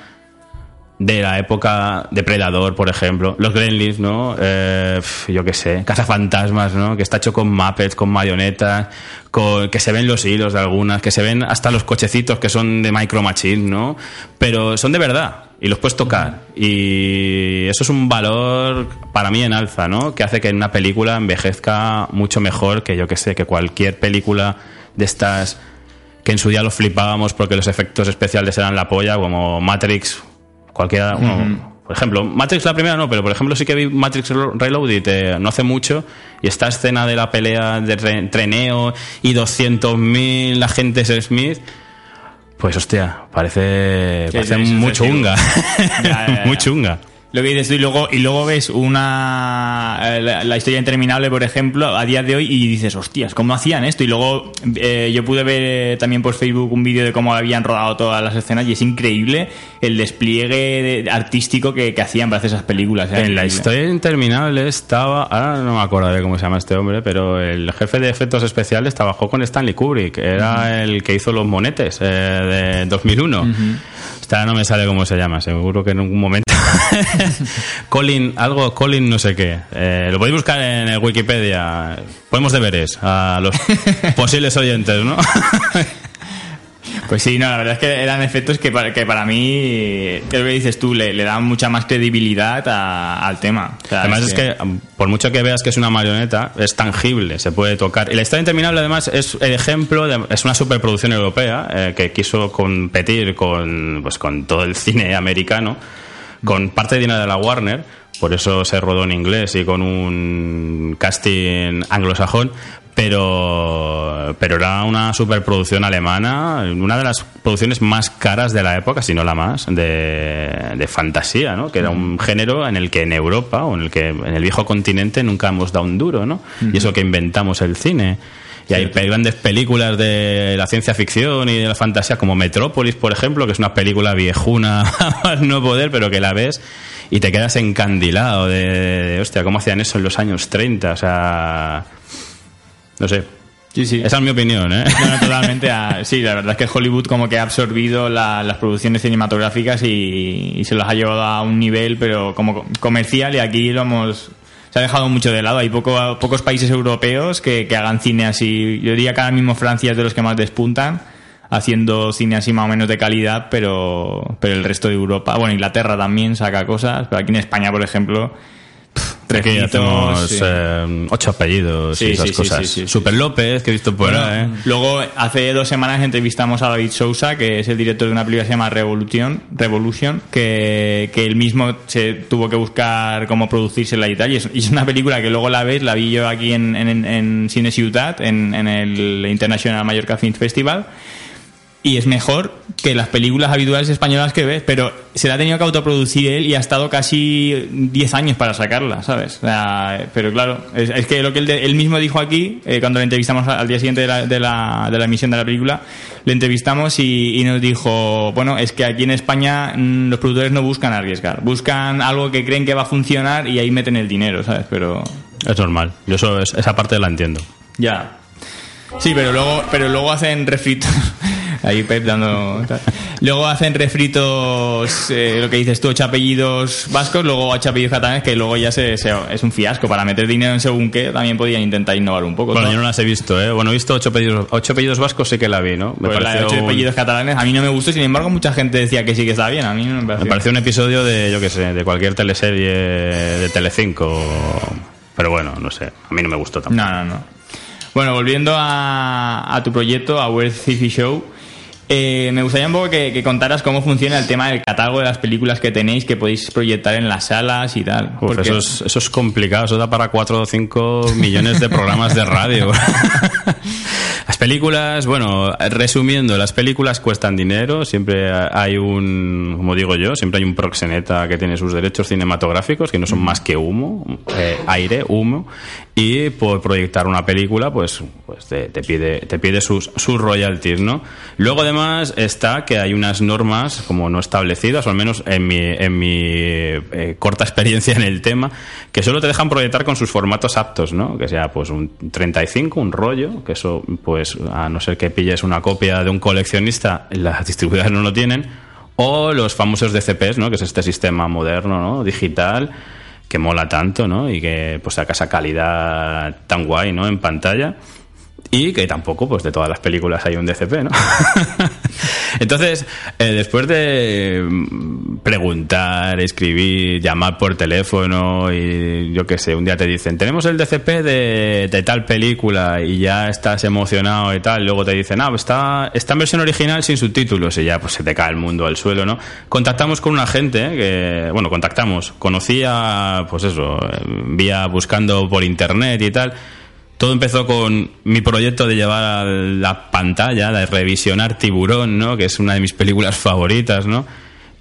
de la época de Predador, por ejemplo, los Gremlins, ¿no? Eh, yo qué sé, Cazafantasmas, ¿no? Que está hecho con Muppets, con marionetas, con, que se ven los hilos de algunas, que se ven hasta los cochecitos que son de Micro Machine, ¿no? Pero son de verdad y los puedes tocar. Y eso es un valor para mí en alza, ¿no? Que hace que una película envejezca mucho mejor que yo que sé, que cualquier película de estas que en su día los flipábamos porque los efectos especiales eran la polla, como Matrix, cualquiera. bueno, por ejemplo, Matrix la primera no, pero por ejemplo sí que vi Matrix Reloaded eh, no hace mucho y esta escena de la pelea de tre- entre Neo y 200.000 agentes Smith. Pues hostia, parece, parece chunga. Ya, ya, *laughs* ya. muy chunga. Lo que dices tú y luego, y luego ves una eh, la, la historia interminable, por ejemplo, a día de hoy y dices, hostias, ¿cómo hacían esto? Y luego eh, yo pude ver eh, también por Facebook un vídeo de cómo habían rodado todas las escenas y es increíble el despliegue de- artístico que, que hacían para hacer esas películas. ¿eh? En la historia interminable estaba, ahora no me acordaré cómo se llama este hombre, pero el jefe de efectos especiales trabajó con Stanley Kubrick, era el que hizo los monetes eh, de 2001. Esta no me sale cómo se llama, seguro que en algún momento. *laughs* Colin, algo, Colin no sé qué. Eh, lo podéis buscar en el Wikipedia. Podemos deberes a los *laughs* posibles oyentes, ¿no? *laughs* Pues sí, no, la verdad es que eran efectos que para, que para mí, creo que dices tú, le, le dan mucha más credibilidad a- al tema. O sea, Además es que, por mucho que veas que es una marioneta, es tangible, se puede tocar. Y la historia interminable, además, es el ejemplo, de, es una superproducción europea eh, que quiso competir con, pues, con todo el cine americano, con parte de dinero de la Warner, por eso se rodó en inglés y con un casting anglosajón. Pero, pero era una superproducción alemana, una de las producciones más caras de la época, si no la más, de, de fantasía, ¿no? Que era un género en el que en Europa o en el que en el viejo continente nunca hemos dado un duro, ¿no? Y eso que inventamos el cine. Y hay pe- grandes películas de la ciencia ficción y de la fantasía, como Metrópolis, por ejemplo, que es una película viejuna *laughs* a más no poder, pero que la ves y te quedas encandilado de, de, hostia, ¿cómo hacían eso en los años 30? O sea, no sé. Sí, sí. Esa es mi opinión, ¿eh? No, no, totalmente. ah, sí, la verdad es que Hollywood como que ha absorbido la- las producciones cinematográficas y, y se las ha llevado a un nivel, pero como co- comercial y aquí lo hemos... Se ha dejado mucho de lado. Hay poco, pocos países europeos que, que hagan cine así. Yo diría que ahora mismo Francia es de los que más despuntan haciendo cine así más o menos de calidad, pero, pero el resto de Europa, bueno, Inglaterra también saca cosas, pero aquí en España, por ejemplo, Aquí hacemos sí. eh, ocho apellidos Sí, y esas sí, cosas. Super López, que he visto por Bueno, ahí, ¿eh? Luego, hace dos semanas entrevistamos a David Sousa, que es el director de una película que se llama Revolution, Revolution que, que él mismo se tuvo que buscar cómo producírsela y tal. Y es, y es una película que luego la ves, la vi yo aquí en, en, en Cine Ciutat, en, en el International Mallorca Film Festival. Y es mejor que las películas habituales españolas que ves, pero se la ha tenido que autoproducir él y ha estado casi 10 años para sacarla, ¿sabes? O sea, pero claro, es, es que lo que él, mismo dijo aquí, eh, cuando le entrevistamos al día siguiente de la, de, la, de la emisión de la película, le entrevistamos y, y nos dijo, bueno, es que aquí en España mm, los productores no buscan arriesgar, buscan algo que creen que va a funcionar y ahí meten el dinero, ¿sabes? Pero Es normal. Yo eso, es- esa parte la entiendo. ya. Sí, pero luego, pero luego hacen refritos. Ahí Pep dando. Luego hacen refritos, eh, lo que dices tú, ocho apellidos vascos, luego ocho apellidos catalanes, que luego ya se, se- es un fiasco. Para meter dinero en según qué, también podían intentar innovar un poco. Bueno, ¿no? yo no las he visto, ¿eh? Bueno, he visto ocho apellidos, ocho apellidos vascos, sí que la vi, ¿no? Me Pues la de ocho un- apellidos catalanes a mí no me gustó, sin embargo, mucha gente decía que sí que estaba bien. A mí no me pareció. Me pareció un episodio de, yo qué sé, de cualquier teleserie de Telecinco. Pero bueno, no sé. A mí no me gustó tampoco. No, no, no. Bueno, volviendo a, a tu proyecto, a World Sci-Fi Show, eh, me gustaría un poco que, que contaras cómo funciona el tema del catálogo de las películas que tenéis, que podéis proyectar en las salas y tal. Uf, Porque- eso, es, eso es complicado, eso da para 4 o 5 *laughs* millones de programas de radio. *laughs* Las películas, bueno, resumiendo, las películas cuestan dinero, siempre hay un, como digo yo, siempre hay un proxeneta que tiene sus derechos cinematográficos, que no son más que humo, eh, aire, humo, y por proyectar una película, pues, pues te, pide, te pide sus, sus royalties, ¿no? Luego además está que hay unas normas como no establecidas, o al menos en mi, en mi eh, corta experiencia en el tema, que solo te dejan proyectar con sus formatos aptos, ¿no? Que sea pues un 35, un rollo, que eso pues a no ser que pilles una copia de un coleccionista, las distribuidoras no lo tienen, o los famosos DCPs, ¿no? Que es este sistema moderno, ¿no? Digital que mola tanto, ¿no? Y que pues saca esa calidad tan guay, ¿no? En pantalla. Y que tampoco, pues de todas las películas hay un DCP, ¿no? *laughs* Entonces, eh, después de mm, preguntar, escribir, llamar por teléfono y yo qué sé, un día te dicen, tenemos el DCP de, tal película y ya estás emocionado y tal, luego te dicen, ah, pues está, está en versión original sin subtítulos y ya pues se te cae el mundo al suelo, ¿no? Contactamos con un agente que, bueno, contactamos, conocía, pues eso, eh, vía buscando por internet y tal. Todo empezó con mi proyecto de llevar a la pantalla, de revisionar Tiburón, ¿no? Que es una de mis películas *laughs* favoritas, ¿no?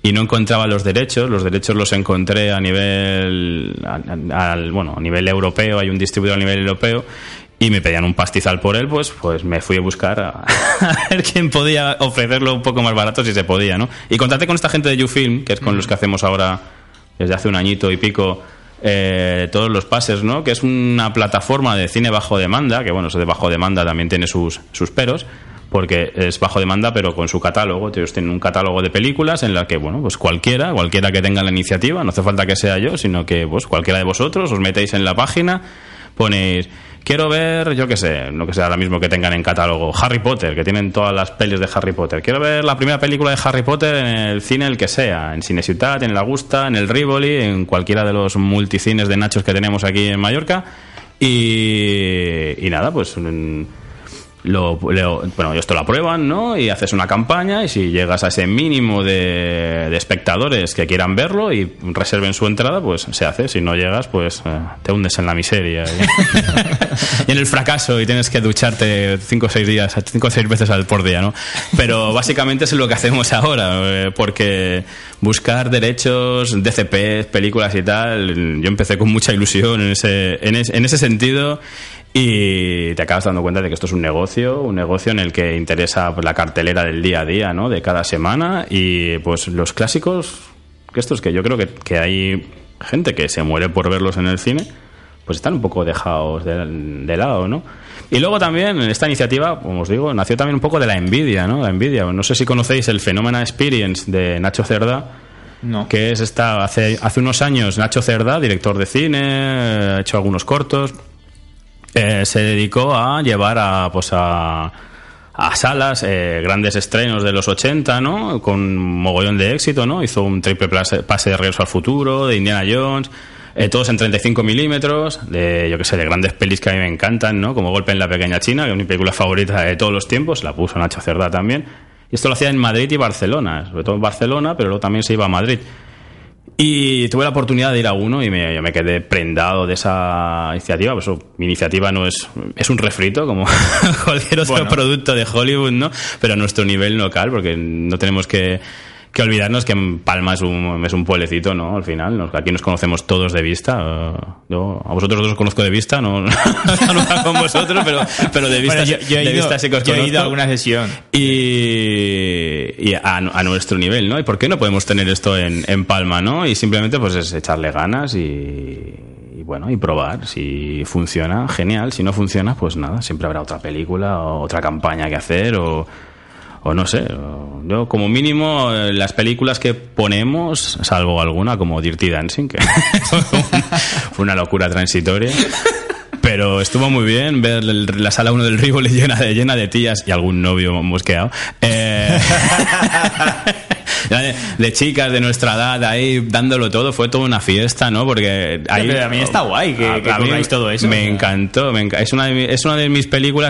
Y no encontraba los derechos, los derechos los encontré a nivel, a- bueno, a nivel europeo, hay un distribuidor a nivel europeo, y me pedían un pastizal por él, pues, pues me fui a buscar a, *laughs* a ver quién podía ofrecerlo un poco más barato si se podía, ¿no? Y contacté con esta gente de YouFilm, que es con los que hacemos ahora desde hace un añito y pico eh, todos los pases, ¿no? Que es una plataforma de cine bajo demanda, que bueno, eso de bajo demanda también tiene sus, sus peros, porque es bajo demanda, pero con su catálogo. Ellos tienen un catálogo de películas en la que, bueno, pues cualquiera, cualquiera que tenga la iniciativa, no hace falta que sea yo, sino que pues cualquiera de vosotros os metéis en la página, ponéis quiero ver, yo qué sé, lo que sea ahora mismo que tengan en catálogo, Harry Potter, que tienen todas las pelis de Harry Potter. Quiero ver la primera película de Harry Potter en el cine, el que sea, en Cine Ciutat, en el Augusta, en el Rivoli, en cualquiera de los multicines de Nachos que tenemos aquí en Mallorca. Y, y nada, pues mm, lo, lo- bueno, esto lo aprueban, ¿no? Y haces una campaña y si llegas a ese mínimo de, de espectadores que quieran verlo y reserven su entrada, pues se hace. Si no llegas, pues eh, te hundes en la miseria y, *laughs* y en el fracaso y tienes que ducharte cinco o seis días, cinco o seis veces por día, ¿no? Pero básicamente es lo que hacemos ahora, eh, porque buscar derechos, DCP, películas y tal, yo empecé con mucha ilusión en ese, en ese, en ese sentido y te acabas dando cuenta de que esto es un negocio, un negocio en el que interesa pues, la cartelera del día a día, ¿no? De cada semana y pues los clásicos, que estos que yo creo que, que hay gente que se muere por verlos en el cine, pues están un poco dejados de, de lado, ¿no? Y luego también esta iniciativa, como os digo, nació también un poco de la envidia, ¿no? La envidia. No sé si conocéis el Phenomena Experience de Nacho Cerda, No. que es esta hace hace unos años Nacho Cerda, director de cine, ha hecho algunos cortos, eh, se dedicó a llevar a pues a a salas, eh, grandes estrenos de los 80, ¿no? Con mogollón de éxito, ¿no? Hizo un triple pase, de Regreso al Futuro, de Indiana Jones, eh, todos en 35 milímetros, de, yo que sé, de grandes pelis que a mí me encantan, ¿no? Como Golpe en la Pequeña China, que es mi película favorita de todos los tiempos, la puso Nacho Cerda también. Y esto lo hacía en Madrid y Barcelona, sobre todo en Barcelona, pero luego también se iba a Madrid. Y tuve la oportunidad de ir a uno y me, yo me quedé prendado de esa iniciativa. Pues, eso, mi iniciativa no es, es un refrito como *laughs* cualquier otro Bueno. producto de Hollywood, ¿no? Pero a nuestro nivel local, porque no tenemos que, que olvidarnos que en Palma es un, es un pueblecito, ¿no? Al final, nos- aquí nos conocemos todos de vista. eh, Yo a vosotros dos os conozco de vista, no, *laughs* con vosotros, pero, pero de vista, Bueno, yo, yo he de ido, vista sí que os yo he ido a alguna sesión. y, y a, a nuestro nivel, ¿no? ¿Y por qué no podemos tener esto en, en Palma, ¿no? Y simplemente pues es echarle ganas y, y, bueno, y probar. Si funciona, genial. Si no funciona, pues nada, siempre habrá otra película o otra campaña que hacer o, o no sé. Yo como mínimo eh, las películas que ponemos, salvo alguna como Dirty Dancing, que *laughs* fue una locura transitoria. Pero estuvo muy bien ver la sala 1 del Rivoli *laughs* llena de, llena de tías y algún novio mosqueado. Eh, *laughs* de, de chicas de nuestra edad ahí dándolo todo. Fue toda una fiesta, ¿no? Porque ahí, pero también está guay que- a mí todo eso, Me o sea. encantó. me es, una de, es una de mis películas